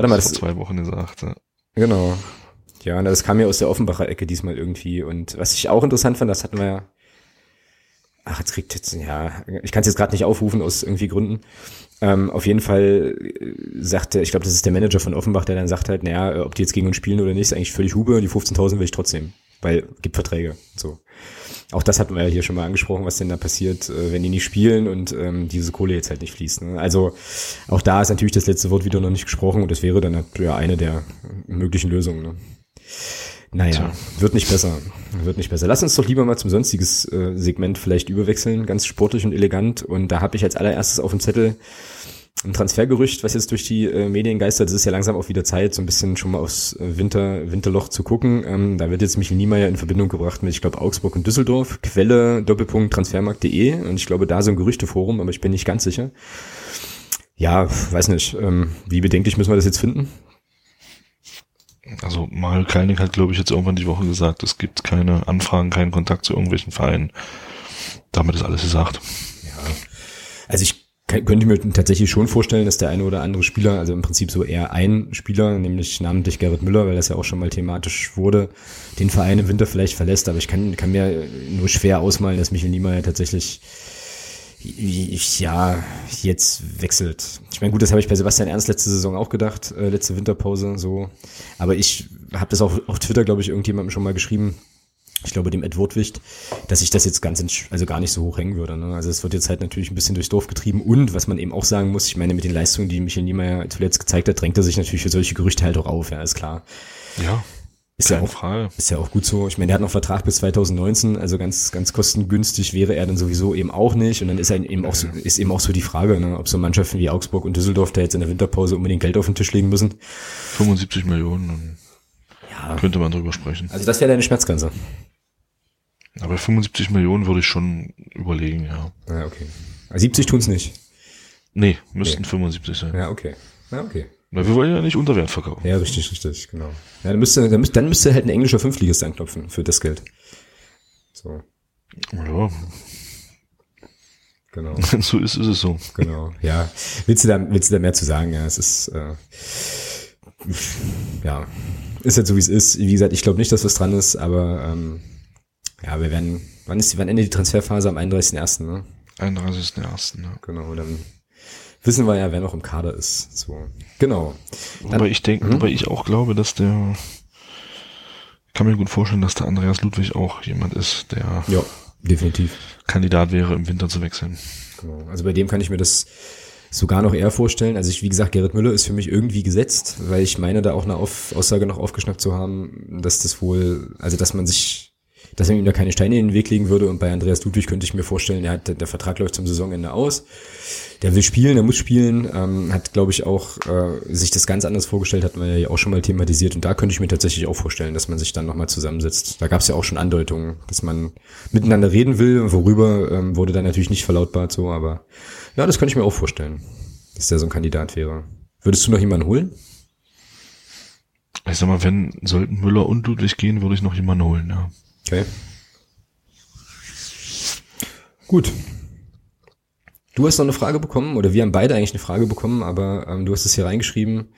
Warte mal, das vor zwei Wochen gesagt. Ja. Genau. Ja, das kam ja aus der Offenbacher Ecke diesmal irgendwie. Und was ich auch interessant fand, das hatten wir ja. Ach, jetzt kriegt jetzt, ja, ich kann es jetzt gerade nicht aufrufen aus irgendwie Gründen. Ähm, auf jeden Fall äh, sagte, ich glaube, das ist der Manager von Offenbach, der dann sagt halt, naja, ob die jetzt gegen uns spielen oder nicht, ist eigentlich völlig Hube und die 15.000 will ich trotzdem, weil gibt Verträge. So. Auch das hatten wir ja hier schon mal angesprochen, was denn da passiert, äh, wenn die nicht spielen und ähm, diese Kohle jetzt halt nicht fließt. Ne? Also auch da ist natürlich das letzte Wort wieder noch nicht gesprochen und das wäre dann halt ja eine der möglichen Lösungen. Ne? Naja, wird nicht besser. Wird nicht besser. Lass uns doch lieber mal zum sonstiges äh, Segment vielleicht überwechseln, ganz sportlich und elegant. Und da habe ich als allererstes auf dem Zettel ein Transfergerücht, was jetzt durch die äh, Medien geistert. Es ist ja langsam auch wieder Zeit, so ein bisschen schon mal aufs äh, Winter, Winterloch zu gucken. Ähm, da wird jetzt Michael Niemeyer in Verbindung gebracht mit, ich glaube, Augsburg und Düsseldorf. Quelle Doppelpunkt Transfermarkt.de und ich glaube, da so ein Gerüchteforum, aber ich bin nicht ganz sicher. Ja, weiß nicht. Ähm, wie bedenklich müssen wir das jetzt finden? Also Mario Kalnick hat, glaube ich, jetzt irgendwann die Woche gesagt, es gibt keine Anfragen, keinen Kontakt zu irgendwelchen Vereinen. Damit ist alles gesagt. Ja. Also ich könnte mir tatsächlich schon vorstellen, dass der eine oder andere Spieler, also im Prinzip so eher ein Spieler, nämlich namentlich Gerrit Müller, weil das ja auch schon mal thematisch wurde, den Verein im Winter vielleicht verlässt. Aber ich kann, kann mir nur schwer ausmalen, dass Michael Niemeyer tatsächlich ja, jetzt wechselt. Ich meine, gut, das habe ich bei Sebastian Ernst letzte Saison auch gedacht, äh, letzte Winterpause so. Aber ich habe das auch auf Twitter, glaube ich, irgendjemandem schon mal geschrieben. Ich glaube, dem Ed Wurtwicht, dass ich das jetzt ganz, also gar nicht so hoch hängen würde. Ne? Also es wird jetzt halt natürlich ein bisschen durchs Dorf getrieben und was man eben auch sagen muss, ich meine, mit den Leistungen, die Michael Niemeyer zuletzt gezeigt hat, drängt er sich natürlich für solche Gerüchte halt auch auf, ja, ist klar. Ja. Ist ja, auch, Frage. ist ja auch gut so. Ich meine, der hat noch Vertrag bis 2019, also ganz, ganz kostengünstig wäre er dann sowieso eben auch nicht. Und dann ist er eben auch so, ist eben auch so die Frage, ne, ob so Mannschaften wie Augsburg und Düsseldorf da jetzt in der Winterpause unbedingt Geld auf den Tisch legen müssen. 75 Millionen. ja. könnte man drüber sprechen. Also das wäre deine Schmerzgrenze. Aber 75 Millionen würde ich schon überlegen, ja. Ja, okay. 70 tun's nicht. Nee, müssten nee. 75 sein. Ja, okay. Ja, okay. Na, wir wollen ja nicht unter Wert verkaufen. Ja, richtig, richtig, genau. Ja, dann müsste, dann müsste, dann müsste halt ein englischer Fünftligist anklopfen für das Geld. So. Ja. Genau. so ist, ist es so. Genau. Ja. Willst du da, willst du da mehr zu sagen? Ja, es ist, äh, ja, ist jetzt so wie es ist. Wie gesagt, ich glaube nicht, dass was dran ist, aber ähm, ja, wir werden, wann ist, wann endet die Transferphase? Am 31.01., ne? 31.01., ja. Genau, dann wissen wir ja, wer noch im Kader ist. So, genau. Dann, wobei ich denke, hm? wobei ich auch glaube, dass der, kann mir gut vorstellen, dass der Andreas Ludwig auch jemand ist, der ja, definitiv Kandidat wäre, im Winter zu wechseln. Genau. Also bei dem kann ich mir das sogar noch eher vorstellen. Also ich, wie gesagt, Gerrit Müller ist für mich irgendwie gesetzt, weil ich meine, da auch eine Auf Aussage noch aufgeschnappt zu haben, dass das wohl, also dass man sich dass er ihm da keine Steine in den Weg legen würde. Und bei Andreas Ludwig könnte ich mir vorstellen, er hat, der Vertrag läuft zum Saisonende aus. Der will spielen, der muss spielen, ähm, hat, glaube ich, auch äh, sich das ganz anders vorgestellt, hatten wir ja auch schon mal thematisiert. Und da könnte ich mir tatsächlich auch vorstellen, dass man sich dann nochmal zusammensetzt. Da gab es ja auch schon Andeutungen, dass man miteinander reden will. Worüber ähm, wurde dann natürlich nicht verlautbart so, aber ja, das könnte ich mir auch vorstellen, dass der so ein Kandidat wäre. Würdest du noch jemanden holen? Ich sag mal, wenn sollten Müller und Ludwig gehen, würde ich noch jemanden holen, ja. Okay. Gut. Du hast noch eine Frage bekommen, oder wir haben beide eigentlich eine Frage bekommen, aber ähm, du hast es hier reingeschrieben.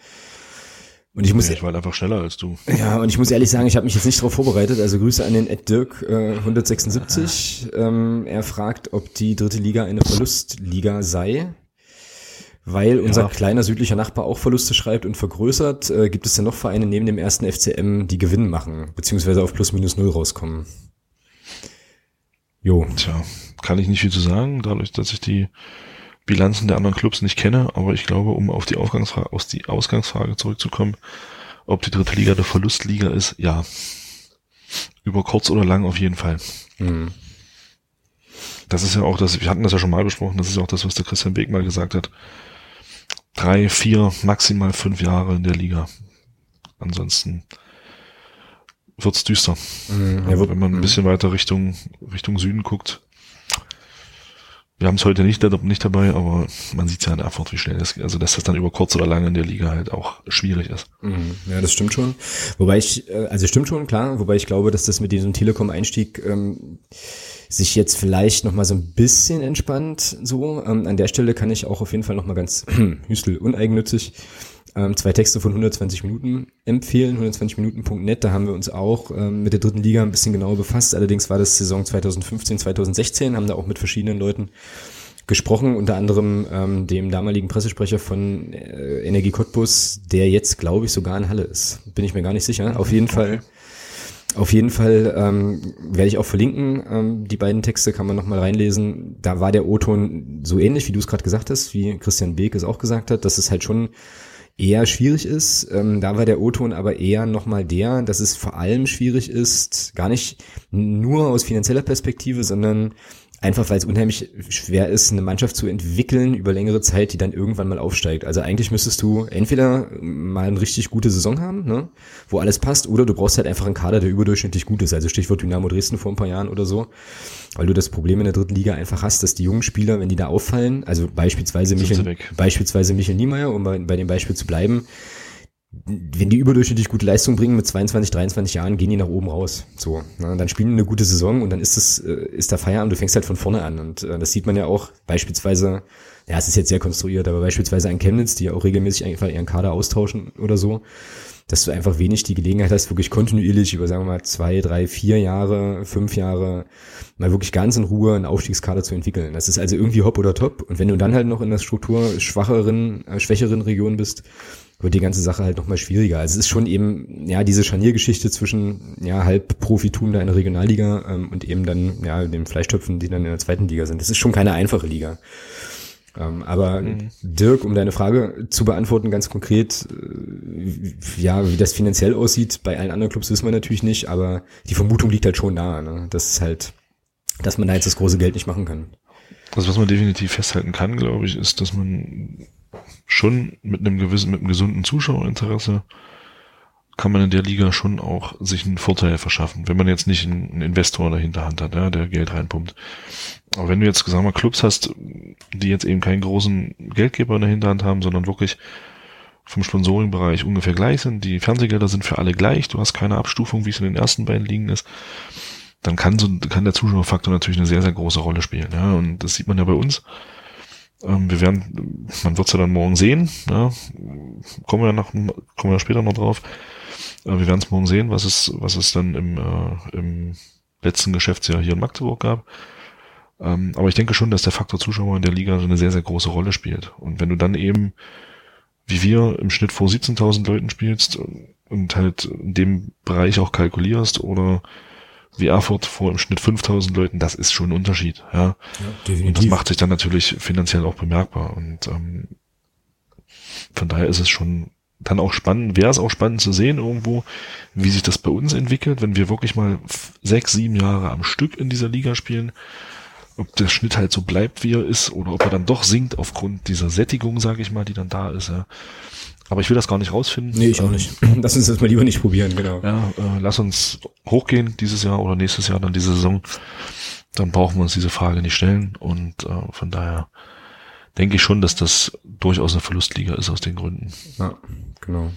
Und ich muss, ja, ich war einfach schneller als du. Ja, und ich muss ehrlich sagen, ich habe mich jetzt nicht darauf vorbereitet. Also Grüße an den Ed Dirk äh, 176. Ähm, er fragt, ob die dritte Liga eine Verlustliga sei. Weil unser ja. kleiner südlicher Nachbar auch Verluste schreibt und vergrößert, äh, gibt es denn noch Vereine neben dem ersten FCM, die Gewinn machen, beziehungsweise auf plus minus null rauskommen? Jo. Tja, kann ich nicht viel zu sagen, dadurch, dass ich die Bilanzen der anderen Clubs nicht kenne, aber ich glaube, um auf die Ausgangsfrage, aus die Ausgangsfrage zurückzukommen, ob die dritte Liga der Verlustliga ist, ja. Über kurz oder lang auf jeden Fall. Mhm. Das ist ja auch das, wir hatten das ja schon mal besprochen, das ist auch das, was der Christian Weg mal gesagt hat drei, vier, maximal fünf Jahre in der Liga. Ansonsten wird's düster. Mhm, ja, wenn man ein mhm. bisschen weiter Richtung, Richtung Süden guckt. Wir haben es heute nicht, nicht dabei, aber man sieht ja in Erfurt, wie schnell das geht. Also, dass das dann über kurz oder lang in der Liga halt auch schwierig ist. Mhm, ja, das stimmt schon. Wobei ich, äh, also stimmt schon, klar, wobei ich glaube, dass das mit diesem Telekom-Einstieg ähm, sich jetzt vielleicht noch mal so ein bisschen entspannt. So ähm, an der Stelle kann ich auch auf jeden Fall noch mal ganz hüstel uneigennützig ähm, zwei Texte von 120 Minuten empfehlen, 120minuten.net. Da haben wir uns auch ähm, mit der dritten Liga ein bisschen genauer befasst. Allerdings war das Saison 2015, 2016, haben da auch mit verschiedenen Leuten gesprochen, unter anderem ähm, dem damaligen Pressesprecher von äh, Energie Cottbus, der jetzt, glaube ich, sogar in Halle ist. Bin ich mir gar nicht sicher. Auf jeden okay. Fall auf jeden Fall ähm, werde ich auch verlinken. Ähm, die beiden Texte kann man nochmal reinlesen. Da war der O-Ton so ähnlich, wie du es gerade gesagt hast, wie Christian Beek es auch gesagt hat, dass es halt schon eher schwierig ist. Ähm, da war der O-Ton aber eher nochmal der, dass es vor allem schwierig ist, gar nicht nur aus finanzieller Perspektive, sondern Einfach weil es unheimlich schwer ist, eine Mannschaft zu entwickeln über längere Zeit, die dann irgendwann mal aufsteigt. Also eigentlich müsstest du entweder mal eine richtig gute Saison haben, ne, wo alles passt, oder du brauchst halt einfach einen Kader, der überdurchschnittlich gut ist. Also Stichwort Dynamo Dresden vor ein paar Jahren oder so. Weil du das Problem in der dritten Liga einfach hast, dass die jungen Spieler, wenn die da auffallen, also beispielsweise Michael, beispielsweise Michael Niemeyer, um bei, bei dem Beispiel zu bleiben, wenn die überdurchschnittlich gute Leistung bringen mit 22, 23 Jahren, gehen die nach oben raus. So, ne? dann spielen die eine gute Saison und dann ist das äh, ist der Feierabend. Du fängst halt von vorne an und äh, das sieht man ja auch beispielsweise. Ja, es ist jetzt sehr konstruiert, aber beispielsweise ein Chemnitz, die ja auch regelmäßig einfach ihren Kader austauschen oder so, dass du einfach wenig die Gelegenheit hast, wirklich kontinuierlich über, sagen wir mal, zwei, drei, vier Jahre, fünf Jahre mal wirklich ganz in Ruhe einen Aufstiegskader zu entwickeln. Das ist also irgendwie hopp oder top. Und wenn du dann halt noch in der Struktur schwacheren, äh, schwächeren Region bist, wird die ganze Sache halt nochmal schwieriger. Also es ist schon eben, ja, diese Scharniergeschichte zwischen, ja, halb Profitum da in der Regionalliga ähm, und eben dann, ja, den Fleischtöpfen, die dann in der zweiten Liga sind. Das ist schon keine einfache Liga. Ähm, aber mhm. Dirk, um deine Frage zu beantworten, ganz konkret, äh, ja, wie das finanziell aussieht, bei allen anderen Clubs wissen wir natürlich nicht, aber die Vermutung liegt halt schon nahe, ne? Das ist halt, dass man da jetzt das große Geld nicht machen kann. Also was man definitiv festhalten kann, glaube ich, ist, dass man schon mit einem gewissen, mit einem gesunden Zuschauerinteresse kann man in der Liga schon auch sich einen Vorteil verschaffen, wenn man jetzt nicht einen Investor in der Hinterhand hat, ja, der Geld reinpumpt. Aber wenn du jetzt, sagen wir, Clubs hast, die jetzt eben keinen großen Geldgeber in der Hinterhand haben, sondern wirklich vom Sponsoringbereich ungefähr gleich sind, die Fernsehgelder sind für alle gleich, du hast keine Abstufung, wie es in den ersten beiden Ligen ist, dann kann so, kann der Zuschauerfaktor natürlich eine sehr, sehr große Rolle spielen, ja, und das sieht man ja bei uns. Ähm, wir werden, man wird es ja dann morgen sehen, ja, kommen wir nach, kommen wir später noch drauf. Äh, wir werden es morgen sehen, was es, was es dann im, äh, im letzten Geschäftsjahr hier in Magdeburg gab. Ähm, aber ich denke schon, dass der Faktor Zuschauer in der Liga eine sehr, sehr große Rolle spielt. Und wenn du dann eben, wie wir, im Schnitt vor 17.000 Leuten spielst und halt in dem Bereich auch kalkulierst oder wie Erfurt vor im Schnitt 5000 Leuten, das ist schon ein Unterschied. Ja, ja. Und das macht sich dann natürlich finanziell auch bemerkbar. Und ähm, von daher ist es schon dann auch spannend, wäre es auch spannend zu sehen irgendwo, wie sich das bei uns entwickelt, wenn wir wirklich mal sechs, sieben Jahre am Stück in dieser Liga spielen, ob der Schnitt halt so bleibt, wie er ist, oder ob er dann doch sinkt aufgrund dieser Sättigung, sage ich mal, die dann da ist. Ja. Aber ich will das gar nicht rausfinden. Nee, ich auch nicht. Lass uns das mal lieber nicht probieren, genau. Ja, äh, lass uns hochgehen dieses Jahr oder nächstes Jahr dann diese Saison. Dann brauchen wir uns diese Frage nicht stellen. Und äh, von daher denke ich schon, dass das durchaus eine Verlustliga ist aus den Gründen. Ja, genau.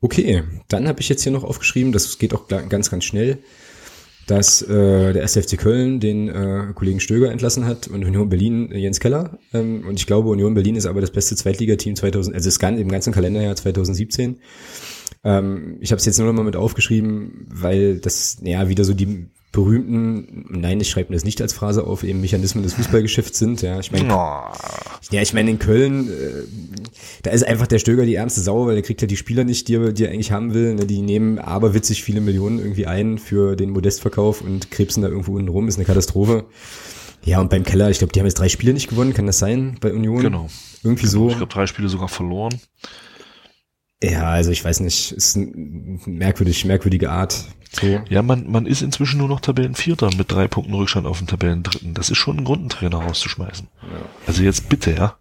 Okay, dann habe ich jetzt hier noch aufgeschrieben, das geht auch ganz, ganz schnell dass äh, der SFC Köln den äh, Kollegen Stöger entlassen hat und Union Berlin äh, Jens Keller. Ähm, und ich glaube, Union Berlin ist aber das beste Zweitligateam 2000, also kann im ganzen Kalenderjahr 2017. Ähm, ich habe es jetzt nur noch mal mit aufgeschrieben, weil das ja wieder so die berühmten, nein, ich schreibe mir das nicht als Phrase auf, eben Mechanismen des Fußballgeschäfts sind. Ja, ich meine, ja, ich meine in Köln, äh, da ist einfach der Stöger die ärmste Sau, weil der kriegt ja die Spieler nicht, die er, die er eigentlich haben will. Ne? Die nehmen aber witzig viele Millionen irgendwie ein für den Modestverkauf und krebsen da irgendwo unten rum, ist eine Katastrophe. Ja, und beim Keller, ich glaube, die haben jetzt drei Spiele nicht gewonnen, kann das sein bei Union? Genau. Irgendwie genau, so. Ich glaube, drei Spiele sogar verloren. Ja, also ich weiß nicht, ist eine merkwürdig, merkwürdige Art. So. Ja, man, man ist inzwischen nur noch Tabellenvierter mit drei Punkten Rückstand auf dem Tabellendritten. Das ist schon ein Grund, einen Trainer rauszuschmeißen. Ja. Also jetzt bitte, ja.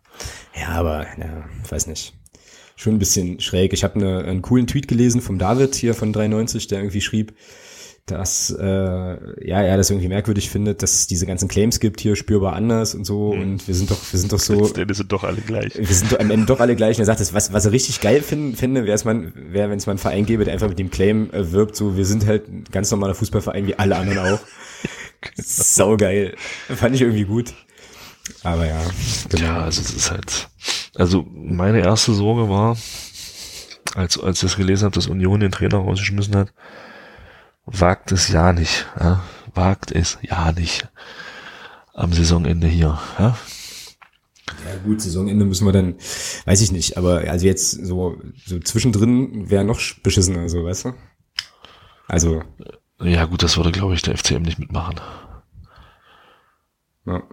Ja, aber, ja, weiß nicht. Schon ein bisschen schräg. Ich habe ne, einen coolen Tweet gelesen vom David hier von 93, der irgendwie schrieb, dass äh, ja er das irgendwie merkwürdig findet, dass es diese ganzen Claims gibt hier spürbar anders und so mhm. und wir sind doch wir sind doch so wir sind doch alle gleich wir sind doch am Ende doch alle gleich und er sagt das was was er richtig geil find, finde wäre es man wäre wenn es mal einen Verein gäbe der einfach mit dem Claim äh, wirbt so wir sind halt ein ganz normaler Fußballverein wie alle anderen auch genau. sau geil fand ich irgendwie gut aber ja genau. ja also es ist halt also meine erste Sorge war als als ich das gelesen habe dass Union den Trainer rausgeschmissen hat wagt es ja nicht. Ja? Wagt es ja nicht am Saisonende hier. Ja? Ja gut, Saisonende müssen wir dann, weiß ich nicht, aber also jetzt so, so zwischendrin wäre noch beschissener, so, weißt du? Also. Ja gut, das würde, glaube ich, der FCM nicht mitmachen. Ja.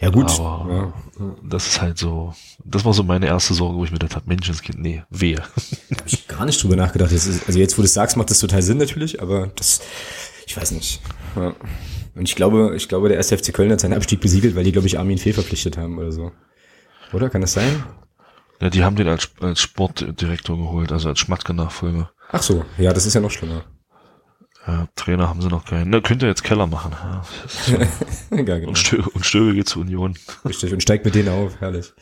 Ja gut. Aber ja. das ist halt so, das war so meine erste Sorge, wo ich mir gedacht habe, Menschenskind, nee, wehe. Hab ich gar nicht drüber nachgedacht. Ist, also jetzt, wo du es sagst, macht das total Sinn natürlich, aber das, ich weiß nicht. Ja. Und ich glaube, ich glaube, der erste FC Köln hat seinen Abstieg besiegelt, weil die, glaube ich, Armin Fee verpflichtet haben oder so. Oder? Kann das sein? Ja, die haben den als, als Sportdirektor geholt, also als Schmatke-Nachfolger. Ach so, ja, das ist ja noch schlimmer. Ja, Trainer haben sie noch keinen. Da könnte jetzt Keller machen. Ja, genau. und, Stöge, und Stöge geht zur Union. Richtig, und steigt mit denen auf, herrlich.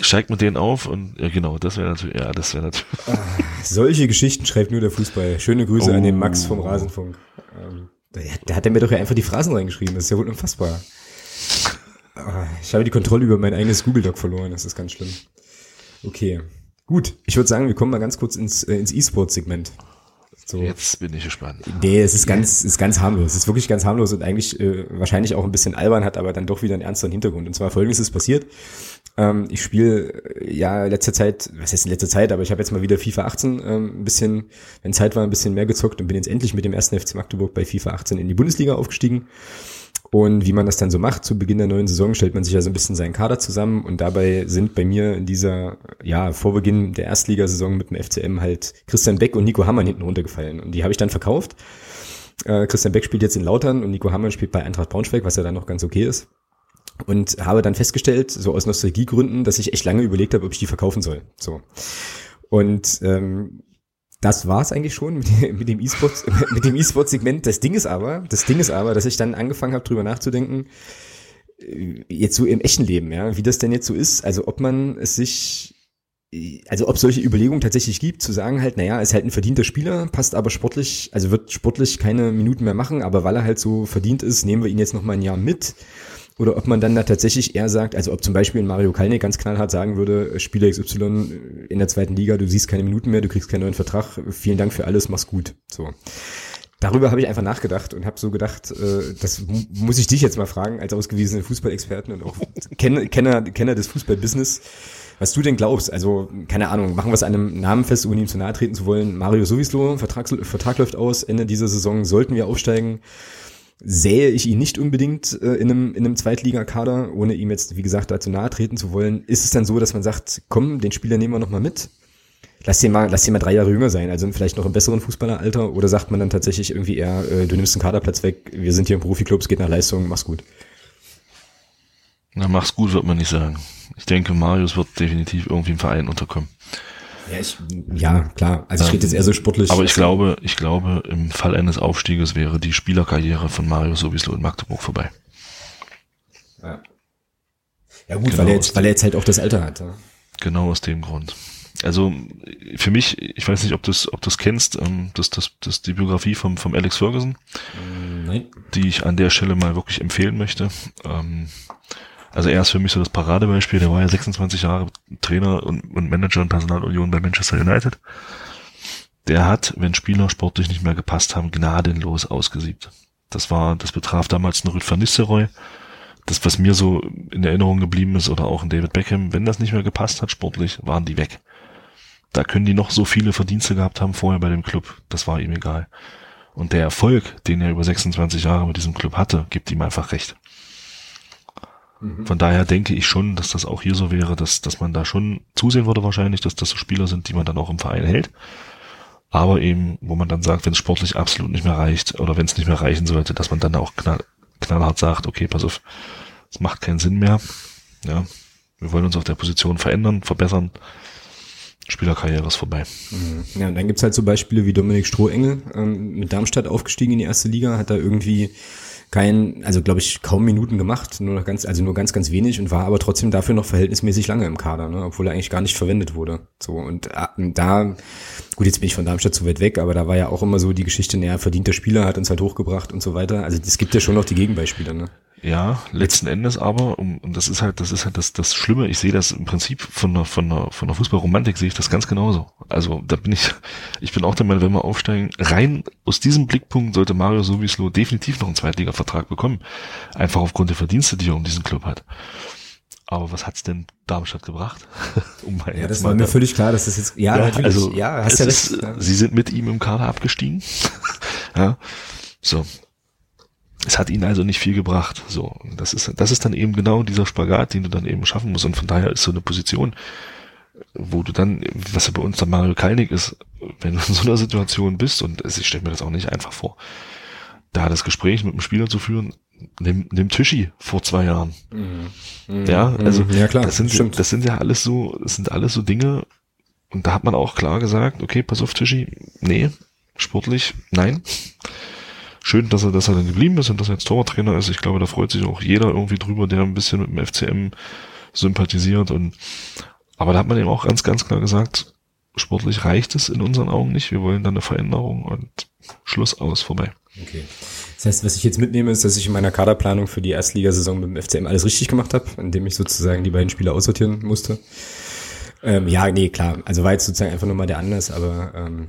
Steigt mit denen auf und ja genau, das wäre natürlich, ja, das wäre natürlich. Ah, solche Geschichten schreibt nur der Fußball. Schöne Grüße oh. an den Max vom Rasenfunk. Ähm, der, der hat er mir doch ja einfach die Phrasen reingeschrieben, das ist ja wohl unfassbar. Ah, ich habe die Kontrolle über mein eigenes Google-Doc verloren, das ist ganz schlimm. Okay. Gut, ich würde sagen, wir kommen mal ganz kurz ins, äh, ins E-Sport-Segment. So. Jetzt bin ich gespannt. Nee, es ist ganz, ist ganz harmlos. Es ist wirklich ganz harmlos und eigentlich äh, wahrscheinlich auch ein bisschen albern, hat aber dann doch wieder einen ernsteren Hintergrund. Und zwar folgendes ist passiert. Ähm, ich spiele äh, ja letzter Zeit, was heißt in letzter Zeit, aber ich habe jetzt mal wieder FIFA 18 ähm, ein bisschen, wenn Zeit war, ein bisschen mehr gezockt und bin jetzt endlich mit dem ersten FC Magdeburg bei FIFA 18 in die Bundesliga aufgestiegen. Und wie man das dann so macht, zu Beginn der neuen Saison stellt man sich ja so ein bisschen seinen Kader zusammen und dabei sind bei mir in dieser, ja, vor Beginn der Erstligasaison mit dem FCM halt Christian Beck und Nico Hammann hinten runtergefallen. Und die habe ich dann verkauft. Äh, Christian Beck spielt jetzt in Lautern und Nico Hammann spielt bei Eintracht Braunschweig, was ja dann noch ganz okay ist. Und habe dann festgestellt, so aus Nostalgiegründen, dass ich echt lange überlegt habe, ob ich die verkaufen soll. So. Und ähm, das war's eigentlich schon mit, dem E-Sport, mit dem E-Sport-Segment. Das Ding ist aber, das Ding ist aber, dass ich dann angefangen habe, drüber nachzudenken, äh, jetzt so im echten Leben, ja, wie das denn jetzt so ist. Also ob man es sich, also ob solche Überlegungen tatsächlich gibt, zu sagen halt, naja, ist halt ein verdienter Spieler, passt aber sportlich, also wird sportlich keine Minuten mehr machen, aber weil er halt so verdient ist, nehmen wir ihn jetzt noch mal ein Jahr mit oder ob man dann da tatsächlich eher sagt, also ob zum Beispiel Mario Kalnick ganz knallhart sagen würde, Spieler XY in der zweiten Liga, du siehst keine Minuten mehr, du kriegst keinen neuen Vertrag, vielen Dank für alles, mach's gut. So. Darüber habe ich einfach nachgedacht und habe so gedacht, äh, das muss ich dich jetzt mal fragen, als ausgewiesene Fußballexperten und auch Kenner, Kenner, Kenner des Fußballbusiness, was du denn glaubst. Also, keine Ahnung, machen wir es einem Namen fest, ohne ihm zu nahe treten zu wollen. Mario Sowieso, Vertrag, Vertrag läuft aus, Ende dieser Saison sollten wir aufsteigen sähe ich ihn nicht unbedingt äh, in einem, in einem Zweitligakader, ohne ihm jetzt, wie gesagt, dazu nahe treten zu wollen. Ist es dann so, dass man sagt, komm, den Spieler nehmen wir nochmal mit? Lass den mal, lass den mal drei Jahre jünger sein, also vielleicht noch im besseren Fußballeralter, oder sagt man dann tatsächlich irgendwie eher, äh, du nimmst den Kaderplatz weg, wir sind hier im Profiklub, es geht nach Leistung, mach's gut. Na, mach's gut, wird man nicht sagen. Ich denke, Marius wird definitiv irgendwie im Verein unterkommen. Ja, ich, ja, klar. Also ich ähm, rede jetzt eher so sportlich. Aber ich glaube, ich glaube, im Fall eines Aufstieges wäre die Spielerkarriere von Mario sowieso in Magdeburg vorbei. Ja. Ja gut, genau weil er jetzt, weil er jetzt halt auch das Alter hat. Ja. Genau aus dem Grund. Also für mich, ich weiß nicht, ob du es ob du's kennst, ähm, das, das, das die Biografie vom, vom Alex Ferguson, Nein. die ich an der Stelle mal wirklich empfehlen möchte. Ähm, also er ist für mich so das Paradebeispiel. Der war ja 26 Jahre Trainer und, und Manager in Personalunion bei Manchester United. Der hat, wenn Spieler sportlich nicht mehr gepasst haben, gnadenlos ausgesiebt. Das war, das betraf damals einen Rüd van Nistelrooy. Das, was mir so in Erinnerung geblieben ist, oder auch in David Beckham, wenn das nicht mehr gepasst hat sportlich, waren die weg. Da können die noch so viele Verdienste gehabt haben vorher bei dem Club. Das war ihm egal. Und der Erfolg, den er über 26 Jahre mit diesem Club hatte, gibt ihm einfach recht. Mhm. Von daher denke ich schon, dass das auch hier so wäre, dass, dass man da schon zusehen würde wahrscheinlich, dass das so Spieler sind, die man dann auch im Verein hält. Aber eben, wo man dann sagt, wenn es sportlich absolut nicht mehr reicht oder wenn es nicht mehr reichen sollte, dass man dann auch knall, knallhart sagt, okay, pass auf, es macht keinen Sinn mehr. Ja, wir wollen uns auf der Position verändern, verbessern. Spielerkarriere ist vorbei. Mhm. Ja, und dann gibt's halt so Beispiele wie Dominik Strohengel, ähm, mit Darmstadt aufgestiegen in die erste Liga, hat da irgendwie kein, also glaube ich, kaum Minuten gemacht, nur noch ganz, also nur ganz, ganz wenig und war aber trotzdem dafür noch verhältnismäßig lange im Kader, ne, obwohl er eigentlich gar nicht verwendet wurde. So und äh, da, gut, jetzt bin ich von Darmstadt zu weit weg, aber da war ja auch immer so die Geschichte, naja, verdienter Spieler hat uns halt hochgebracht und so weiter. Also es gibt ja schon noch die Gegenbeispiele, ne? Ja, letzten Endes aber, und das ist halt, das ist halt das, das Schlimme, ich sehe das im Prinzip von der, von der, von der Fußballromantik sehe ich das ganz genauso. Also da bin ich, ich bin auch der Meinung, wenn wir aufsteigen, rein aus diesem Blickpunkt sollte Mario Sowieslo definitiv noch einen Zweitliga-Vertrag bekommen. Einfach aufgrund der Verdienste, die er um diesen Club hat. Aber was hat's denn Darmstadt gebracht? um ja, das war mir völlig klar, dass das jetzt, ja, ja natürlich, also, ja, hast ja recht. Ist, ja. Sie sind mit ihm im Kader abgestiegen. ja, so es hat ihnen also nicht viel gebracht. So, das ist, das ist dann eben genau dieser Spagat, den du dann eben schaffen musst. Und von daher ist so eine Position, wo du dann, was ja bei uns dann Mario Kalnick ist, wenn du in so einer Situation bist, und ich stelle mir das auch nicht einfach vor, da das Gespräch mit dem Spieler zu führen, nimm, nimm Tischi vor zwei Jahren. Mhm. Ja, mhm. also ja, klar, das sind, das sind ja alles so, das sind alles so Dinge, und da hat man auch klar gesagt, okay, pass auf Tischi, nee, sportlich, nein schön, dass er, dass er dann geblieben ist und dass er jetzt Torwarttrainer ist. Ich glaube, da freut sich auch jeder irgendwie drüber, der ein bisschen mit dem FCM sympathisiert und, aber da hat man eben auch ganz, ganz klar gesagt, sportlich reicht es in unseren Augen nicht. Wir wollen dann eine Veränderung und Schluss aus, vorbei. Okay. Das heißt, was ich jetzt mitnehme, ist, dass ich in meiner Kaderplanung für die Erstligasaison mit dem FCM alles richtig gemacht habe, indem ich sozusagen die beiden Spieler aussortieren musste. Ähm, ja, nee, klar. Also war jetzt sozusagen einfach nur mal der Anlass, aber ähm,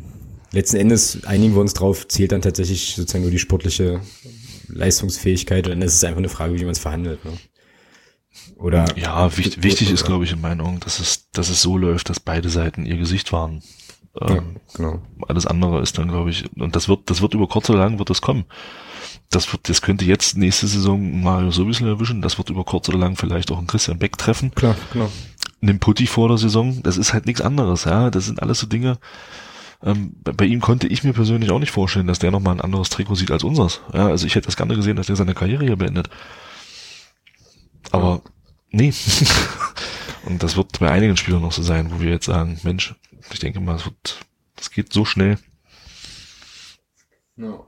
letzten Endes einigen wir uns drauf, zählt dann tatsächlich sozusagen nur die sportliche Leistungsfähigkeit und dann ist es einfach eine Frage, wie man es verhandelt. Ne? Oder ja, wichtig, wichtig ist, glaube ich, in meinen Augen, dass es, dass es so läuft, dass beide Seiten ihr Gesicht wahren. Ähm, ja, genau. Alles andere ist dann, glaube ich, und das wird, das wird über kurz oder lang wird das kommen. Das wird, das könnte jetzt nächste Saison Mario sowieso erwischen. Das wird über kurz oder lang vielleicht auch einen Christian Beck treffen. Klar, genau. Nimm Putti vor der Saison. Das ist halt nichts anderes, ja. Das sind alles so Dinge. Ähm, bei, bei, ihm konnte ich mir persönlich auch nicht vorstellen, dass der nochmal ein anderes Trikot sieht als unseres. Ja, also ich hätte das gerne gesehen, dass der seine Karriere hier beendet. Aber nee. Und das wird bei einigen Spielern noch so sein, wo wir jetzt sagen, Mensch, ich denke mal, es wird Das geht so schnell. No.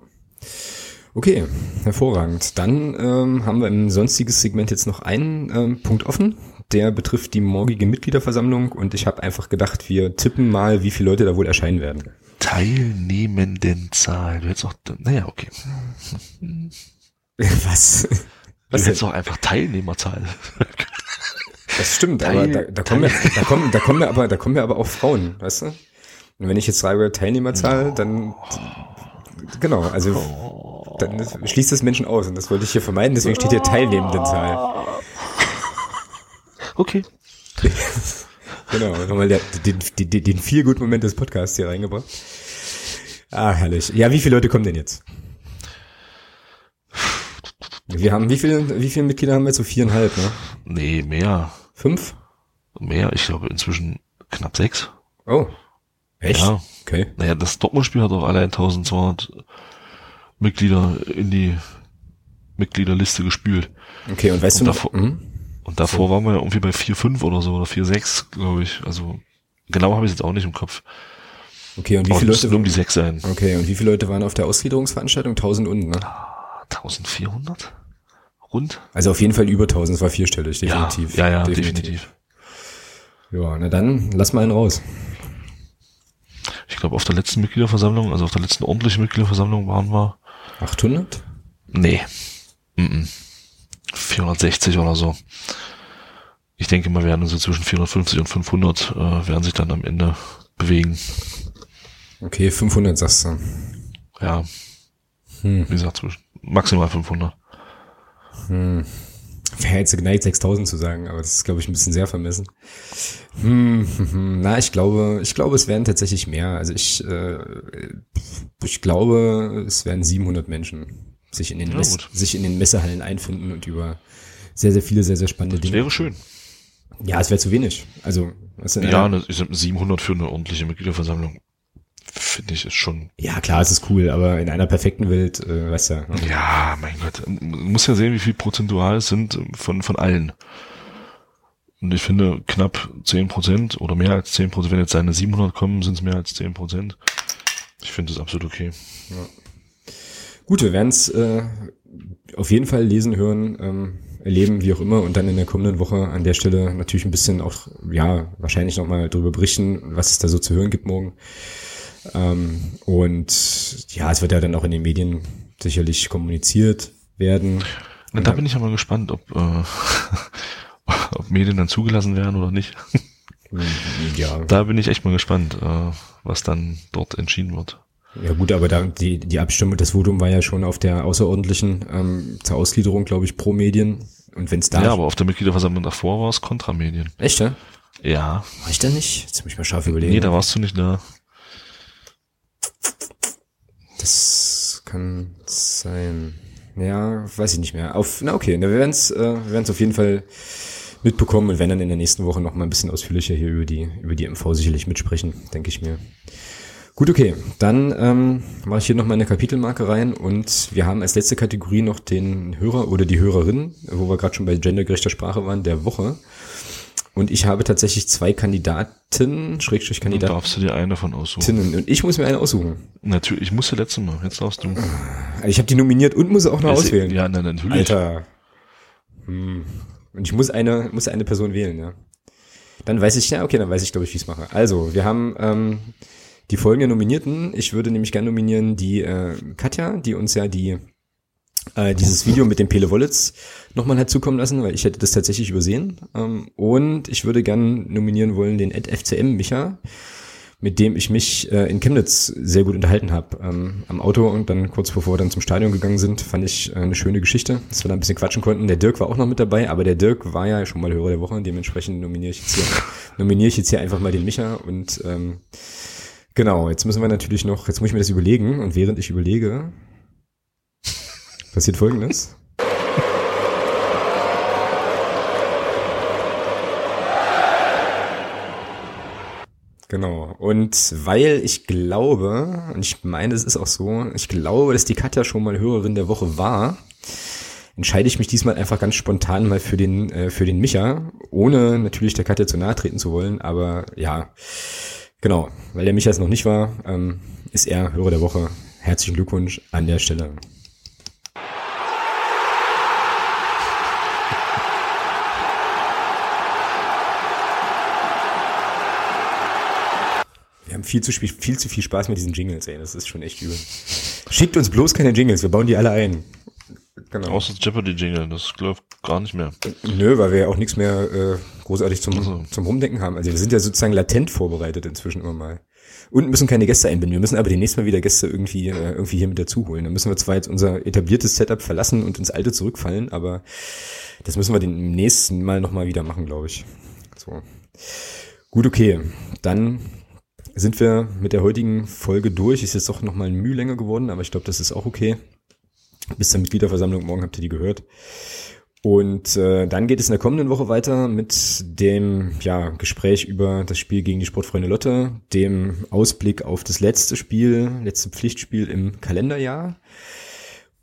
Okay, hervorragend. Dann ähm, haben wir im sonstiges Segment jetzt noch einen ähm, Punkt offen. Der betrifft die morgige Mitgliederversammlung und ich habe einfach gedacht, wir tippen mal, wie viele Leute da wohl erscheinen werden. Teilnehmendenzahl. Du hättest auch, naja, okay. Was? Was du hättest auch einfach Teilnehmerzahl. Das stimmt, Teil, aber da, da, kommen wir, da kommen, da kommen wir aber, da kommen wir aber auch Frauen, weißt du? Und wenn ich jetzt schreibe Teilnehmerzahl, dann genau, also dann schließt das Menschen aus und das wollte ich hier vermeiden, deswegen steht hier Teilnehmendenzahl. Okay. genau, nochmal der, den, den, den viel guten Moment des Podcasts hier reingebracht. Ah, herrlich. Ja, wie viele Leute kommen denn jetzt? Wir haben, wie viele, wie viele Mitglieder haben wir jetzt? So viereinhalb, ne? Nee, mehr. Fünf? Mehr, ich glaube inzwischen knapp sechs. Oh. Echt? Ja. Okay. Naja, das Dortmund-Spiel hat auch allein 1200 Mitglieder in die Mitgliederliste gespült. Okay, und weißt und du davor, noch? Und davor so. waren wir irgendwie bei 4,5 oder so oder 4,6, glaube ich. Also genau habe ich es jetzt auch nicht im Kopf. Okay, und wie viele Leute um die sechs sein? Okay, und wie viele Leute waren auf der Ausgliederungsveranstaltung? 1000 und, ne? 1400? Rund? Also auf jeden Fall über 1000, es war vierstellig, definitiv. Ja, ja, ja definitiv. definitiv. Ja, na dann, lass mal einen raus. Ich glaube, auf der letzten Mitgliederversammlung, also auf der letzten ordentlichen Mitgliederversammlung waren wir 800? Nee. Mm -mm. 460 oder so. Ich denke mal, werden so zwischen 450 und 500 äh, werden sich dann am Ende bewegen. Okay, 500 sagst du. Ja. Hm. Wie gesagt, zwischen maximal 500. Hm. Wäre jetzt geneigt, 6000 zu sagen, aber das ist, glaube ich, ein bisschen sehr vermessen. Hm, hm, hm, na, ich glaube, ich glaube, es werden tatsächlich mehr. Also ich, äh, ich glaube, es werden 700 Menschen sich in den, ja, Mess, sich in den Messehallen einfinden und über sehr, sehr viele, sehr, sehr spannende das Dinge. wäre schön. Ja, es wäre zu wenig. Also, was ja, eine, 700 für eine ordentliche Mitgliederversammlung finde ich ist schon. Ja, klar, es ist cool, aber in einer perfekten Welt, äh, weißt du. Ja, ja mein Gott. Man muss ja sehen, wie viel prozentual es sind von, von allen. Und ich finde, knapp zehn Prozent oder mehr als zehn Prozent, wenn jetzt seine 700 kommen, sind es mehr als zehn Prozent. Ich finde das absolut okay. Ja. Gut, wir werden es äh, auf jeden Fall lesen, hören, ähm, erleben, wie auch immer, und dann in der kommenden Woche an der Stelle natürlich ein bisschen auch, ja, wahrscheinlich nochmal darüber berichten, was es da so zu hören gibt morgen. Ähm, und ja, es wird ja dann auch in den Medien sicherlich kommuniziert werden. Na, da bin ich aber gespannt, ob, äh, ob Medien dann zugelassen werden oder nicht. Ja. Da bin ich echt mal gespannt, äh, was dann dort entschieden wird. Ja gut, aber da, die, die Abstimmung, das Votum war ja schon auf der außerordentlichen ähm, zur Ausgliederung, glaube ich, pro Medien. Und wenn es da. Ja, aber auf der Mitgliederversammlung davor war es Kontramedien. Echt, ja? Ja. War ich da nicht? Jetzt muss ich mal scharf überlegen. Nee, da warst du nicht da. Das kann sein. Ja, weiß ich nicht mehr. Auf, na okay, na, wir werden es äh, wir werden's auf jeden Fall mitbekommen und werden dann in der nächsten Woche noch mal ein bisschen ausführlicher hier über die, über die MV sicherlich mitsprechen, denke ich mir. Gut, okay. Dann ähm, mache ich hier noch mal eine Kapitelmarke rein und wir haben als letzte Kategorie noch den Hörer oder die Hörerin, wo wir gerade schon bei gendergerechter Sprache waren, der Woche. Und ich habe tatsächlich zwei Kandidaten, Schrägstrich Kandidaten. Darfst du dir eine von aussuchen? Und ich muss mir eine aussuchen. Natürlich, ich musste letzte Mal, jetzt darfst du. Also ich habe die nominiert und muss auch noch es, auswählen. Ja, nein, natürlich. Alter. Hm. Und ich muss eine, muss eine Person wählen, ja. Dann weiß ich, ja, okay, dann weiß ich, glaube ich, wie ich es mache. Also, wir haben ähm, die folgenden Nominierten. Ich würde nämlich gerne nominieren die äh, Katja, die uns ja die äh, dieses Video mit dem Pele Wollitz nochmal hat zukommen lassen, weil ich hätte das tatsächlich übersehen. Ähm, und ich würde gern nominieren wollen den FCM Micha, mit dem ich mich äh, in Chemnitz sehr gut unterhalten habe. Ähm, am Auto und dann kurz bevor wir dann zum Stadion gegangen sind, fand ich äh, eine schöne Geschichte, dass wir da ein bisschen quatschen konnten. Der Dirk war auch noch mit dabei, aber der Dirk war ja schon mal Hörer der Woche, dementsprechend nominiere ich jetzt hier, nominiere ich jetzt hier einfach mal den Micha und ähm, Genau, jetzt müssen wir natürlich noch, jetzt muss ich mir das überlegen und während ich überlege, passiert folgendes. Genau. Und weil ich glaube, und ich meine, es ist auch so, ich glaube, dass die Katja schon mal Hörerin der Woche war, entscheide ich mich diesmal einfach ganz spontan mal für den, äh, für den Micha, ohne natürlich der Katja zu nahe treten zu wollen, aber ja, Genau, weil der Micha es noch nicht war, ähm, ist er Hörer der Woche. Herzlichen Glückwunsch an der Stelle. Wir haben viel zu, viel, viel zu viel Spaß mit diesen Jingles, ey. Das ist schon echt übel. Schickt uns bloß keine Jingles, wir bauen die alle ein. Genau. Außer das Jeopardy-Jingle, das läuft gar nicht mehr. Nö, weil wir ja auch nichts mehr äh, großartig zum, also. zum Rumdenken haben. Also wir sind ja sozusagen latent vorbereitet inzwischen immer mal. Und müssen keine Gäste einbinden. Wir müssen aber demnächst mal wieder Gäste irgendwie, äh, irgendwie hier mit dazu holen. Dann müssen wir zwar jetzt unser etabliertes Setup verlassen und ins alte zurückfallen, aber das müssen wir den nächsten Mal nochmal wieder machen, glaube ich. So. Gut, okay. Dann sind wir mit der heutigen Folge durch. Ist jetzt doch nochmal ein Mühe länger geworden, aber ich glaube, das ist auch okay. Bis zur Mitgliederversammlung, morgen habt ihr die gehört. Und äh, dann geht es in der kommenden Woche weiter mit dem ja, Gespräch über das Spiel gegen die Sportfreunde Lotte, dem Ausblick auf das letzte Spiel, letzte Pflichtspiel im Kalenderjahr.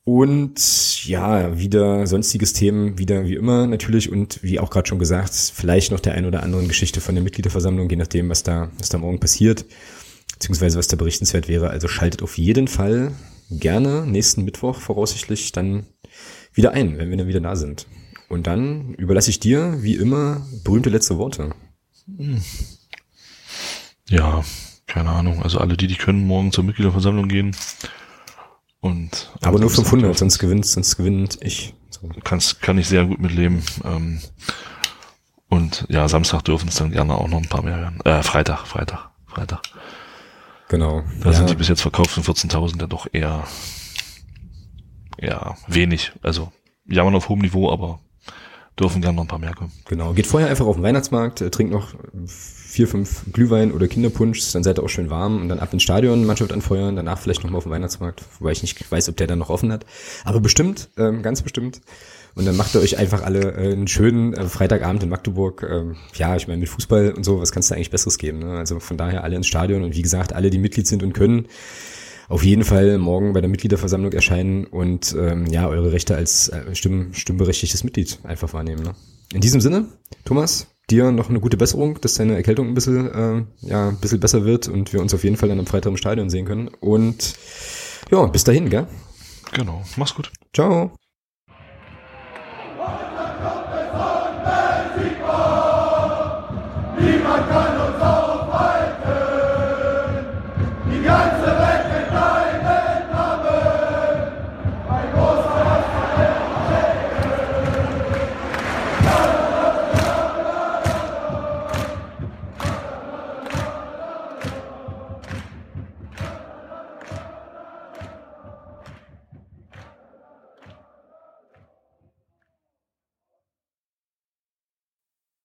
Und ja, wieder sonstiges Themen, wieder wie immer natürlich und wie auch gerade schon gesagt, vielleicht noch der ein oder anderen Geschichte von der Mitgliederversammlung, je nachdem, was da, was da morgen passiert, beziehungsweise was da berichtenswert wäre. Also schaltet auf jeden Fall gerne nächsten Mittwoch voraussichtlich dann wieder ein, wenn wir dann wieder da sind. Und dann überlasse ich dir, wie immer, berühmte letzte Worte. Ja, keine Ahnung. Also alle, die die können, morgen zur Mitgliederversammlung gehen. Und aber nur 500, sonst gewinnt, sonst gewinnt ich. So. Kannst, kann ich sehr gut mitleben. Ähm, und ja, Samstag dürfen es dann gerne auch noch ein paar mehr werden. Äh, Freitag, Freitag, Freitag. Genau. Da ja. sind die bis jetzt verkauften 14.000 ja doch eher, ja, wenig. Also, jammern auf hohem Niveau, aber dürfen gerne noch ein paar mehr kommen. Genau. Geht vorher einfach auf den Weihnachtsmarkt, äh, trinkt noch vier, fünf Glühwein oder Kinderpunsch, dann seid ihr auch schön warm und dann ab ins Stadion, Mannschaft anfeuern, danach vielleicht nochmal auf den Weihnachtsmarkt, wobei ich nicht weiß, ob der dann noch offen hat. Aber bestimmt, ähm, ganz bestimmt. Und dann macht ihr euch einfach alle äh, einen schönen äh, Freitagabend in Magdeburg. Ähm, ja, ich meine, mit Fußball und so, was kannst du eigentlich Besseres geben? Ne? Also von daher alle ins Stadion und wie gesagt, alle, die Mitglied sind und können, auf jeden Fall morgen bei der Mitgliederversammlung erscheinen und ähm, ja, eure Rechte als äh, stimm, stimmberechtigtes Mitglied einfach wahrnehmen. Ne? In diesem Sinne, Thomas, dir noch eine gute Besserung, dass deine Erkältung ein bisschen, äh, ja, ein bisschen besser wird und wir uns auf jeden Fall dann am Freitag im Stadion sehen können. Und ja, bis dahin, gell? Genau. Mach's gut. Ciao.